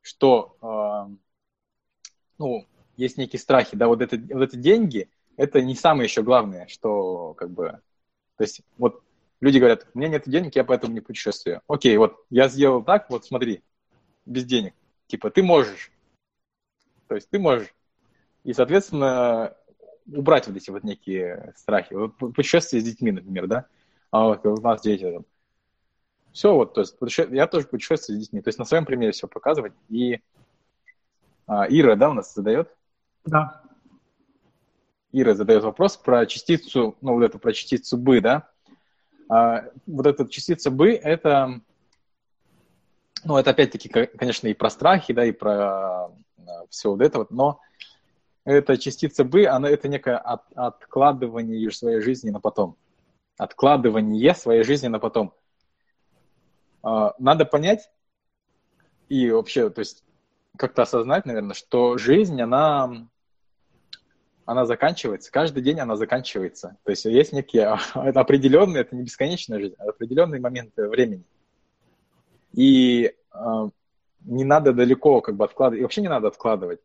что э, ну, есть некие страхи, да, вот это, вот эти деньги, это не самое еще главное, что как бы, то есть вот люди говорят, у меня нет денег, я поэтому не путешествую. Окей, вот я сделал так, вот смотри, без денег, типа ты можешь, то есть ты можешь. И, соответственно, убрать вот эти вот некие страхи. Вот путешествие с детьми, например, да? А вот у нас дети там. Все, вот, то есть я тоже путешествую с детьми. То есть на своем примере все показывать. И а, Ира, да, у нас задает? Да. Ира задает вопрос про частицу, ну, вот эту про частицу бы, да? А, вот эта частица бы, это, ну, это опять-таки, конечно, и про страхи, да, и про а, все вот это вот, но эта частица бы, она это некое от, откладывание своей жизни на потом. Откладывание своей жизни на потом. А, надо понять и вообще, то есть как-то осознать, наверное, что жизнь, она, она заканчивается. Каждый день она заканчивается. То есть есть некие определенные, это не бесконечная жизнь, а определенные моменты времени. И э, не надо далеко как бы откладывать, и вообще не надо откладывать.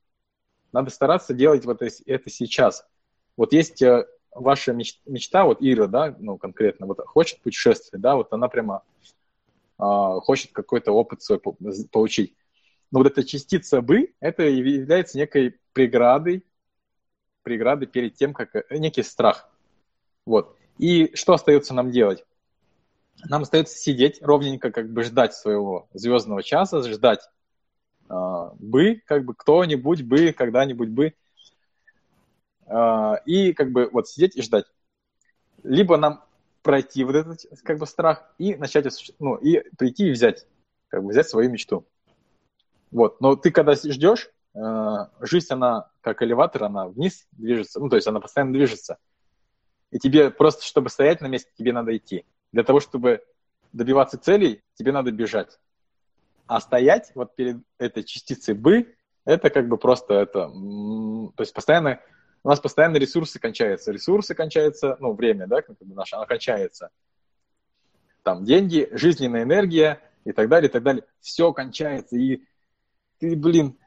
Надо стараться делать вот это сейчас. Вот есть э, ваша мечта, вот Ира, да, ну, конкретно, вот хочет путешествовать, да, вот она прямо э, хочет какой-то опыт свой получить. Но вот эта частица «бы» — это является некой преградой, преградой перед тем, как... Э, некий страх. Вот. И что остается нам делать? Нам остается сидеть ровненько, как бы ждать своего звездного часа, ждать а, бы, как бы кто-нибудь бы, когда-нибудь бы. А, и как бы вот сидеть и ждать. Либо нам пройти вот этот как бы страх и начать, ну, и прийти и взять, как бы взять свою мечту. Вот, но ты когда ждешь, а, жизнь, она как элеватор, она вниз движется, ну, то есть она постоянно движется. И тебе просто, чтобы стоять на месте, тебе надо идти. Для того, чтобы добиваться целей, тебе надо бежать. А стоять вот перед этой частицей «бы» — это как бы просто это... То есть постоянно... У нас постоянно ресурсы кончаются. Ресурсы кончаются, ну, время, да, как бы наше, оно кончается. Там деньги, жизненная энергия и так далее, и так далее. Все кончается. И ты, блин,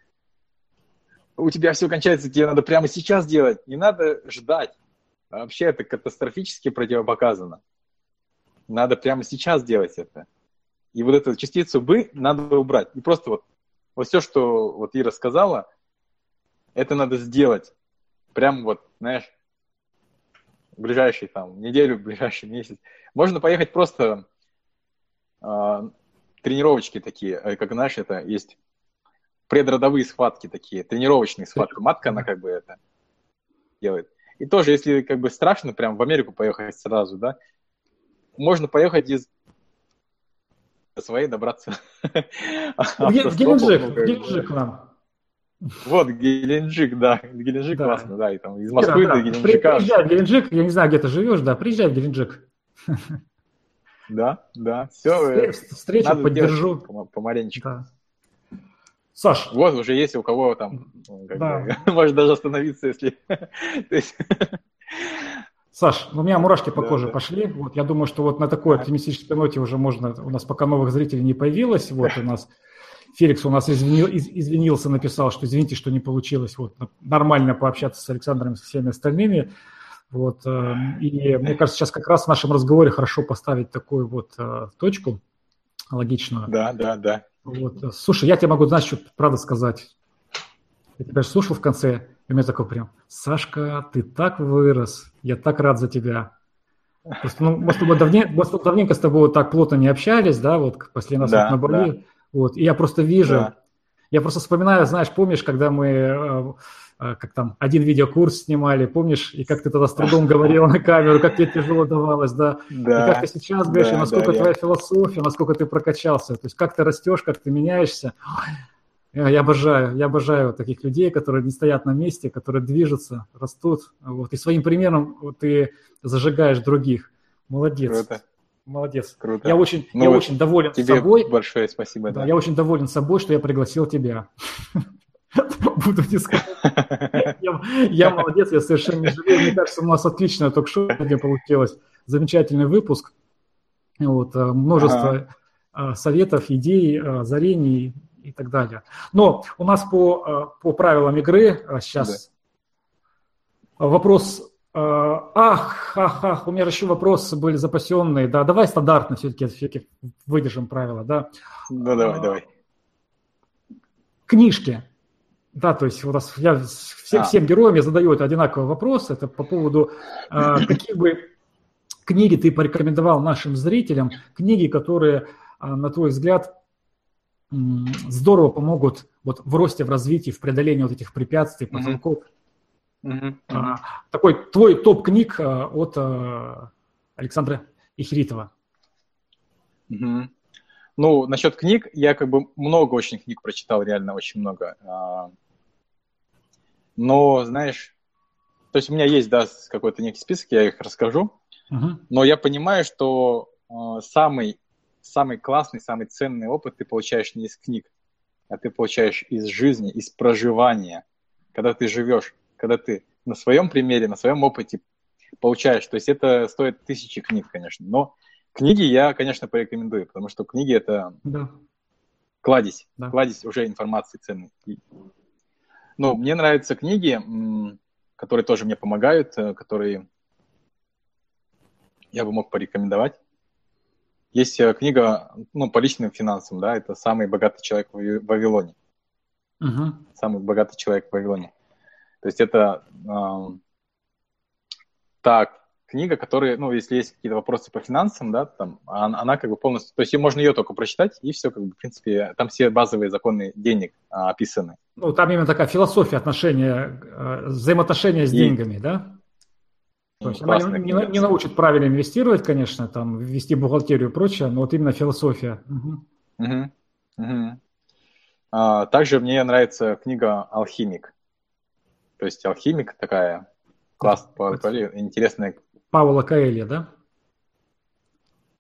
у тебя все кончается, тебе надо прямо сейчас делать. Не надо ждать. Вообще это катастрофически противопоказано. Надо прямо сейчас делать это. И вот эту частицу «бы» надо убрать. И просто вот, вот все, что вот Ира сказала, это надо сделать. Прям вот, знаешь, в ближайший там неделю, в ближайший месяц. Можно поехать просто э, тренировочки такие, э, как знаешь, это есть предродовые схватки такие, тренировочные схватки. Матка, она как бы это делает. И тоже, если как бы страшно прям в Америку поехать сразу, да, можно поехать из своей добраться. В Геленджик, Геленджик нам. Вот, Геленджик, да. Геленджик да. классно, да. И там из Москвы Ира, до Геленджика. Приезжай в Геленджик, я не знаю, где ты живешь, да, приезжай в Геленджик. Да, да, все. Встречу Надо поддержу. Помаленечку. Да. Саш. Вот уже есть у кого там, да. бы, может даже остановиться, если... Саш, ну, у меня мурашки по да, коже да. пошли. Вот, я думаю, что вот на такой оптимистической ноте уже можно, у нас пока новых зрителей не появилось, вот у нас Феликс у нас извинил, из, извинился, написал, что извините, что не получилось вот нормально пообщаться с Александром и со всеми остальными. Вот, э, и мне кажется, сейчас как раз в нашем разговоре хорошо поставить такую вот э, точку логичную. Да, да, да. Вот. Слушай, я тебе могу, знаешь, что правда сказать. Я тебя слушал в конце, и у меня такой прям, Сашка, ты так вырос, я так рад за тебя. Просто, ну, мы с тобой давне, мы давненько с тобой вот так плотно не общались, да, вот после нас да, на Бали. Да. Вот, и я просто вижу, да. я просто вспоминаю, знаешь, помнишь, когда мы э, э, как там, один видеокурс снимали, помнишь, и как ты тогда с трудом говорил на камеру, как тебе тяжело давалось, да, да и как ты сейчас говоришь, да, и насколько да, твоя я... философия, насколько ты прокачался, то есть как ты растешь, как ты меняешься. Я обожаю, я обожаю таких людей, которые не стоят на месте, которые движутся, растут. Вот. И своим примером ты зажигаешь других. Молодец. Круто. Молодец. Круто. Я очень, ну, я очень доволен тебе собой. Большое спасибо. Да, да. Я очень доволен собой, что я пригласил тебя. Буду не сказать. Я молодец, я совершенно не жалею. Мне кажется, у нас отличное ток-шоу где получилось. Замечательный выпуск. Вот, э, множество э, советов, идей, э, озарений и так далее. Но у нас по, по правилам игры сейчас вопрос Ах, ах, ах, у меня еще вопросы были запасенные. Да, давай стандартно все-таки, все-таки выдержим правила, да? Ну, давай, давай. Книжки. Да, то есть у нас я всем, а. всем героям я задаю это одинаковый вопрос. Это по поводу э, каких бы книги ты порекомендовал нашим зрителям, книги, которые, э, на твой взгляд, э, здорово помогут вот в росте, в развитии, в преодолении вот этих препятствий, потолков. Mm-hmm. Mm-hmm. такой твой топ книг от Александра Ихритова. Mm-hmm. Ну, насчет книг, я как бы много очень книг прочитал, реально очень много. А, но, знаешь, то есть у меня есть, да, какой-то некий список, я их расскажу, uh-huh. но я понимаю, что а, самый, самый классный, самый ценный опыт ты получаешь не из книг, а ты получаешь из жизни, из проживания, когда ты живешь, когда ты на своем примере, на своем опыте получаешь. То есть это стоит тысячи книг, конечно, но Книги я, конечно, порекомендую, потому что книги это да. кладезь, да. кладезь уже информации ценной. Ну, мне нравятся книги, которые тоже мне помогают, э, которые я бы мог порекомендовать. Есть э, книга, ну, по личным финансам, да, это «Самый богатый человек в Вавилоне». Угу. «Самый богатый человек в Вавилоне». То есть это э, так, книга, которая, ну, если есть какие-то вопросы по финансам, да, там, она, она как бы полностью, то есть можно ее только прочитать, и все, как бы, в принципе, там все базовые законы денег а, описаны. Ну, там именно такая философия отношения, э, взаимоотношения с и... деньгами, да? То есть она не, не, не научит правильно инвестировать, конечно, там, вести бухгалтерию и прочее, но вот именно философия. Угу. Угу. Угу. А, также мне нравится книга «Алхимик». То есть «Алхимик» такая классная, интересная Паула Каэля, да?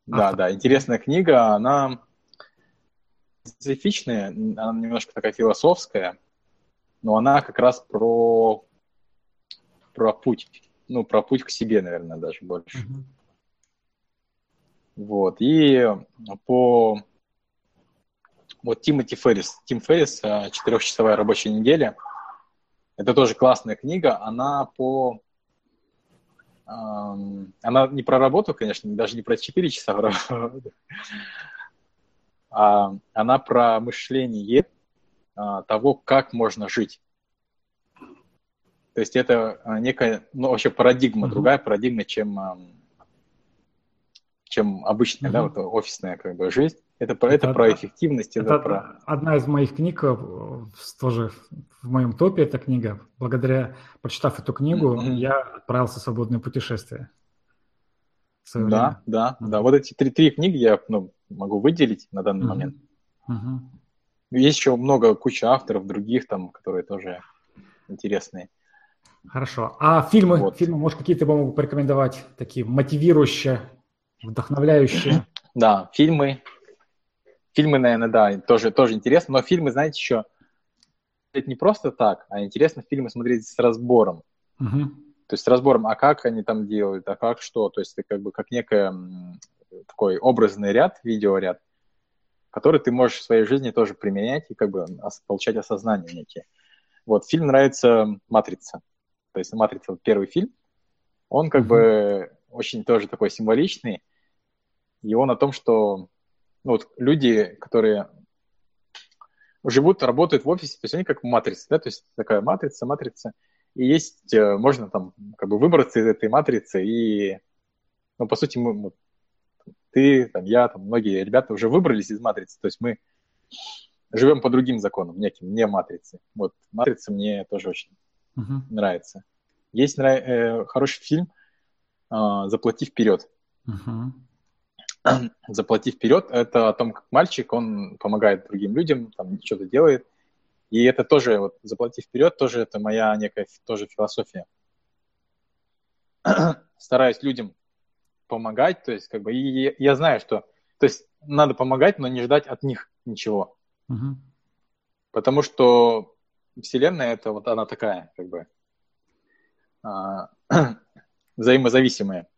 Да, Автор. да, интересная книга, она специфичная, она немножко такая философская, но она как раз про, про путь, ну, про путь к себе, наверное, даже больше. Uh-huh. Вот, и по... Вот Тимоти Феррис, Тим Феррис «Четырехчасовая рабочая неделя», это тоже классная книга, она по она не про работу, конечно, даже не про 4 часа а она про мышление а, того, как можно жить. То есть это а, некая, ну, вообще парадигма, mm-hmm. другая парадигма, чем, чем обычная, mm-hmm. да, вот офисная как бы жизнь. Это, это, это про эффективность, это, это про... Одна из моих книг, э, тоже в моем топе эта книга. Благодаря, прочитав эту книгу, mm-hmm. я отправился в свободное путешествие. В да, да, mm-hmm. да. Вот эти три, три книги я ну, могу выделить на данный mm-hmm. момент. Mm-hmm. Есть еще много, куча авторов других там, которые тоже интересные. Хорошо. А фильмы? Вот. Фильмы, может, какие-то могу порекомендовать, такие мотивирующие, вдохновляющие? Да, фильмы. Фильмы, наверное, да, тоже, тоже интересно, но фильмы, знаете, еще это не просто так, а интересно фильмы смотреть с разбором. Uh-huh. То есть с разбором, а как они там делают, а как что. То есть это как бы как некий такой образный ряд, видеоряд, который ты можешь в своей жизни тоже применять и как бы получать осознание некие. Вот, фильм нравится «Матрица». То есть «Матрица» — первый фильм. Он как uh-huh. бы очень тоже такой символичный. И он о том, что ну, вот люди, которые живут, работают в офисе, то есть они как матрица, да, то есть такая матрица, матрица, и есть, э, можно там как бы выбраться из этой матрицы и, ну, по сути, мы, ты, там, я, там, многие ребята уже выбрались из матрицы, то есть мы живем по другим законам, неким, не матрице. Вот, матрица мне тоже очень uh-huh. нравится. Есть э, хороший фильм э, «Заплати вперед». Uh-huh. заплати вперед, это о том, как мальчик, он помогает другим людям, там что-то делает, И это тоже, вот, заплати вперед, тоже это моя некая тоже философия. Стараюсь людям помогать, то есть, как бы, и я знаю, что, то есть, надо помогать, но не ждать от них ничего. Угу. Потому что Вселенная это вот она такая, как бы, а, взаимозависимая.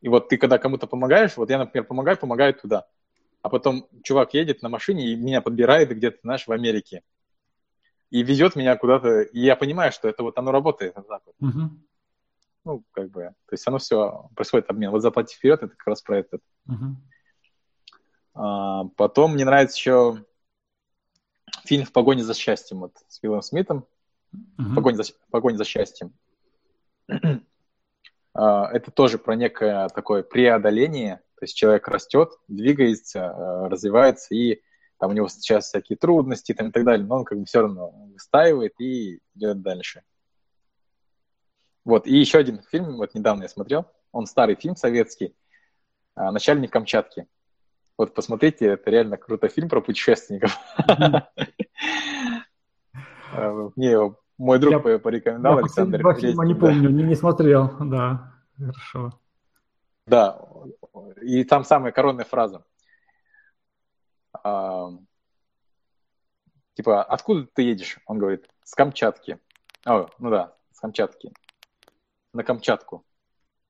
И вот ты когда кому-то помогаешь, вот я, например, помогаю, помогаю туда. А потом чувак едет на машине и меня подбирает где-то, знаешь, в Америке. И везет меня куда-то. И я понимаю, что это вот оно работает. Вот так вот. uh Ну, как бы, то есть оно все происходит обмен. Вот заплати вперед, это как раз про это. uh А, потом мне нравится еще фильм «В погоне за счастьем» вот, с Уиллом Смитом. uh Погоня, за, «Погоня за счастьем». А, это тоже про некое такое преодоление, то есть человек растет, двигается, э, развивается, и там у него сейчас всякие трудности там, и так далее, но он как бы все равно выстаивает и идет дальше. Вот, и еще один фильм, вот недавно я смотрел, он старый фильм советский, а, «Начальник Камчатки». Вот посмотрите, это реально крутой фильм про путешественников. Мне его мой друг я, порекомендовал, я Александр. Я фильма не помню, не, не смотрел, да, хорошо. Да, и там самая коронная фраза. А, типа, откуда ты едешь? Он говорит, с Камчатки. О, ну да, с Камчатки. На Камчатку.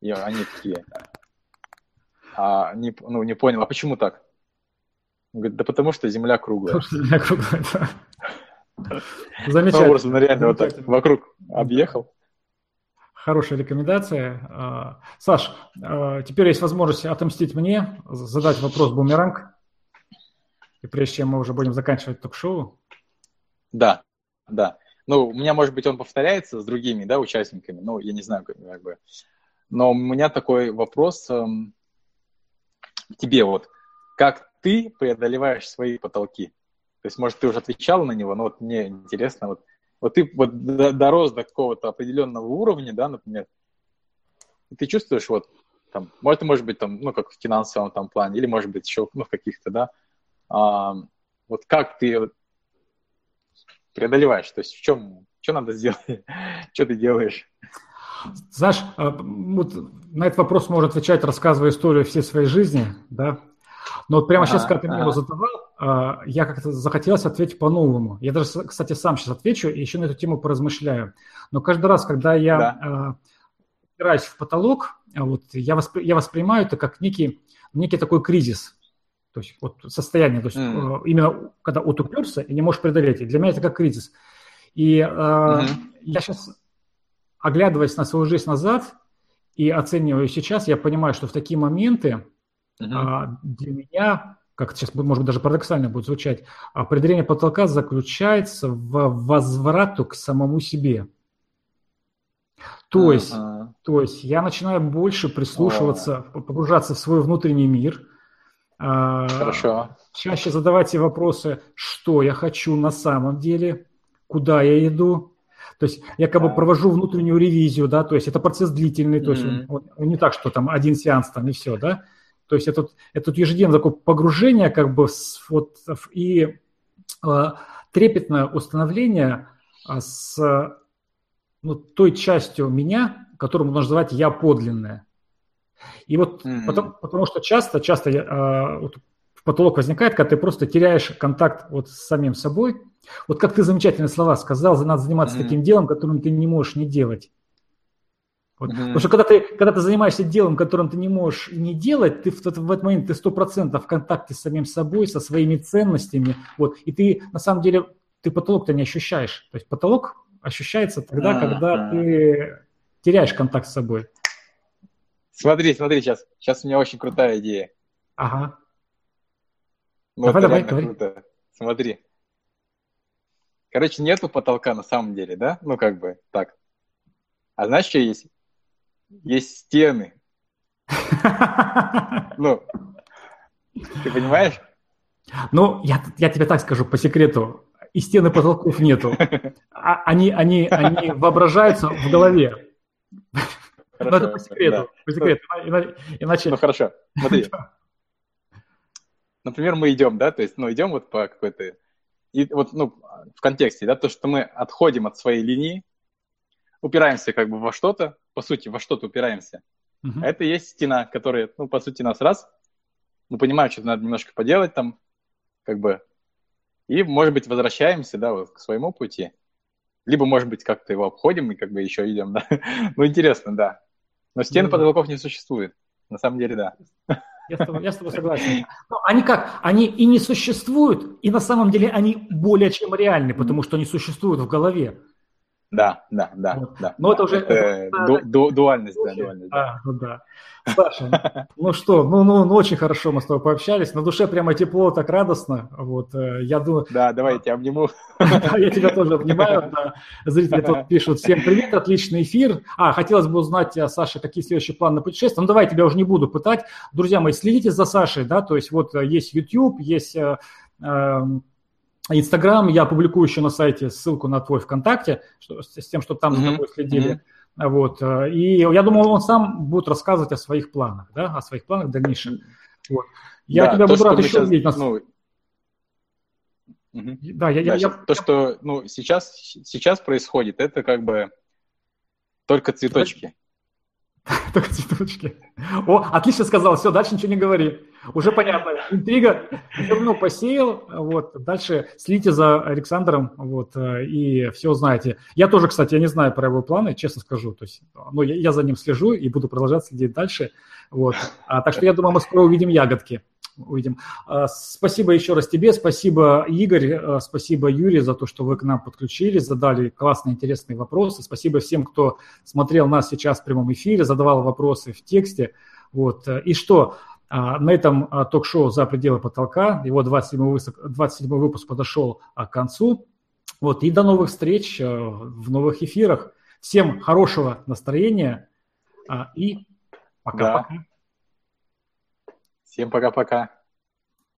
И они такие, а, не, ну, не понял, а почему так? Он говорит, да потому что Земля круглая. Потому что Земля круглая, да. Замечательно. Ну, реально вот так вокруг объехал. Хорошая рекомендация. А, Саш, а, теперь есть возможность отомстить мне, задать вопрос бумеранг. И прежде чем мы уже будем заканчивать ток-шоу. Да, да. Ну, у меня, может быть, он повторяется с другими, да, участниками. Ну, я не знаю, как, как бы. Но у меня такой вопрос эм, тебе вот. Как ты преодолеваешь свои потолки? То есть, может, ты уже отвечал на него, но вот мне интересно, вот, вот ты вот дорос до какого-то определенного уровня, да, например, и ты чувствуешь вот там, может, может быть, там, ну, как в финансовом там плане, или, может быть, еще, ну, в каких-то, да, а, вот как ты преодолеваешь, то есть в чем, что надо сделать, что ты делаешь? Знаешь, а, вот на этот вопрос можно отвечать, рассказывая историю всей своей жизни, да, но вот прямо ага, сейчас, когда ты ага. мне его задавал, а, я как-то захотелось ответить по-новому. Я даже, кстати, сам сейчас отвечу и еще на эту тему поразмышляю. Но каждый раз, когда я да. упираюсь в потолок, а вот, я, воспри, я воспринимаю это как некий, некий такой кризис. То есть вот состояние, то есть mm. именно когда отуперся и не можешь преодолеть. И для меня это как кризис. И mm-hmm. я сейчас, оглядываясь на свою жизнь назад и оцениваю сейчас, я понимаю, что в такие моменты Uh-huh. Для меня, как сейчас, может быть, даже парадоксально будет звучать, определение потолка заключается в возврату к самому себе. То есть, uh-huh. то есть я начинаю больше прислушиваться, uh-huh. погружаться в свой внутренний мир. А, Хорошо. Чаще задавать себе вопросы, что я хочу на самом деле, куда я иду, то есть я как бы провожу внутреннюю ревизию, да, то есть это процесс длительный, то есть mm-hmm. он, он не так, что там один сеанс там и все, да. То есть это, это ежедневное такое погружение как бы с, вот, и э, трепетное установление э, с ну, той частью меня, которую можно называть «я подлинная». И вот mm-hmm. потому, потому что часто, часто э, вот потолок возникает, когда ты просто теряешь контакт вот с самим собой. Вот как ты замечательные слова сказал, надо заниматься mm-hmm. таким делом, которым ты не можешь не делать. Вот. Mm-hmm. Потому что когда ты, когда ты занимаешься делом, которым ты не можешь не делать, ты в, в этот момент ты сто процентов в контакте с самим собой, со своими ценностями, вот, и ты на самом деле ты потолок-то не ощущаешь. То есть потолок ощущается тогда, mm-hmm. когда ты теряешь контакт с собой. Смотри, смотри, сейчас, сейчас у меня очень крутая идея. Ага. Ну, давай, давай, говори. круто. Смотри. Короче, нету потолка на самом деле, да? Ну, как бы так. А знаешь, что есть? есть стены. Ну, ты понимаешь? Ну, я, я тебе так скажу по секрету. И стены потолков нету. А, они, они, они воображаются в голове. Хорошо, Но это по секрету. Да. По секрету. Иначе... Ну, хорошо. Смотри. Например, мы идем, да, то есть, ну, идем вот по какой-то... и вот, ну, в контексте, да, то, что мы отходим от своей линии, упираемся как бы во что-то, по сути, во что-то упираемся. Uh-huh. Это и есть стена, которая, ну, по сути, нас раз, мы понимаем, что надо немножко поделать там, как бы, и, может быть, возвращаемся, да, вот к своему пути. Либо, может быть, как-то его обходим и как бы еще идем, да. ну, интересно, да. Но стен ну, потолков не существует. На самом деле, да. Я с тобой, я с тобой согласен. Но они как? Они и не существуют, и на самом деле они более чем реальны, потому что они существуют в голове. Да, да, да, вот. да. Но это уже... Это, это, ду, дуальность, да, дуальность. Да, да. да. Саша, ну что, ну, ну, ну, очень хорошо мы с тобой пообщались. На душе прямо тепло, так радостно. Вот, э, я думаю... Да, давай я тебя обниму. Я тебя тоже обнимаю. Зрители тут пишут, всем привет, отличный эфир. А, хотелось бы узнать, э, Саша, какие следующие планы на путешествие. Ну, давай, я тебя уже не буду пытать. Друзья мои, следите за Сашей, да, то есть вот э, есть YouTube, есть эм, Инстаграм я публикую еще на сайте ссылку на твой ВКонтакте, что, с тем, чтобы там mm-hmm. за тобой следили. Mm-hmm. Вот. Э, и я думаю, он сам будет рассказывать о своих планах, да, о своих планах дальнейших. Вот. Я да, тебя буду рад еще сейчас, увидеть. Нас... Ну... Угу. Да, я, да, я, то, я... что ну, сейчас, сейчас происходит, это как бы только цветочки. Только цветочки. О, отлично сказал. Все, дальше ничего не говори. Уже понятно. Интрига. Зерно посеял. Вот. Дальше следите за Александром. Вот. И все знаете. Я тоже, кстати, я не знаю про его планы, честно скажу. То есть, ну, я, я за ним слежу и буду продолжать следить дальше. Вот. А, так что я думаю, мы скоро увидим ягодки увидим. А, спасибо еще раз тебе, спасибо, Игорь, а, спасибо, Юрий, за то, что вы к нам подключились, задали классные, интересные вопросы. Спасибо всем, кто смотрел нас сейчас в прямом эфире, задавал вопросы в тексте. Вот. И что, на этом ток-шоу «За пределы потолка», его 27 выпуск, 27 выпуск подошел к концу. Вот. И до новых встреч в новых эфирах. Всем хорошего настроения и пока-пока. Да. Всем пока-пока.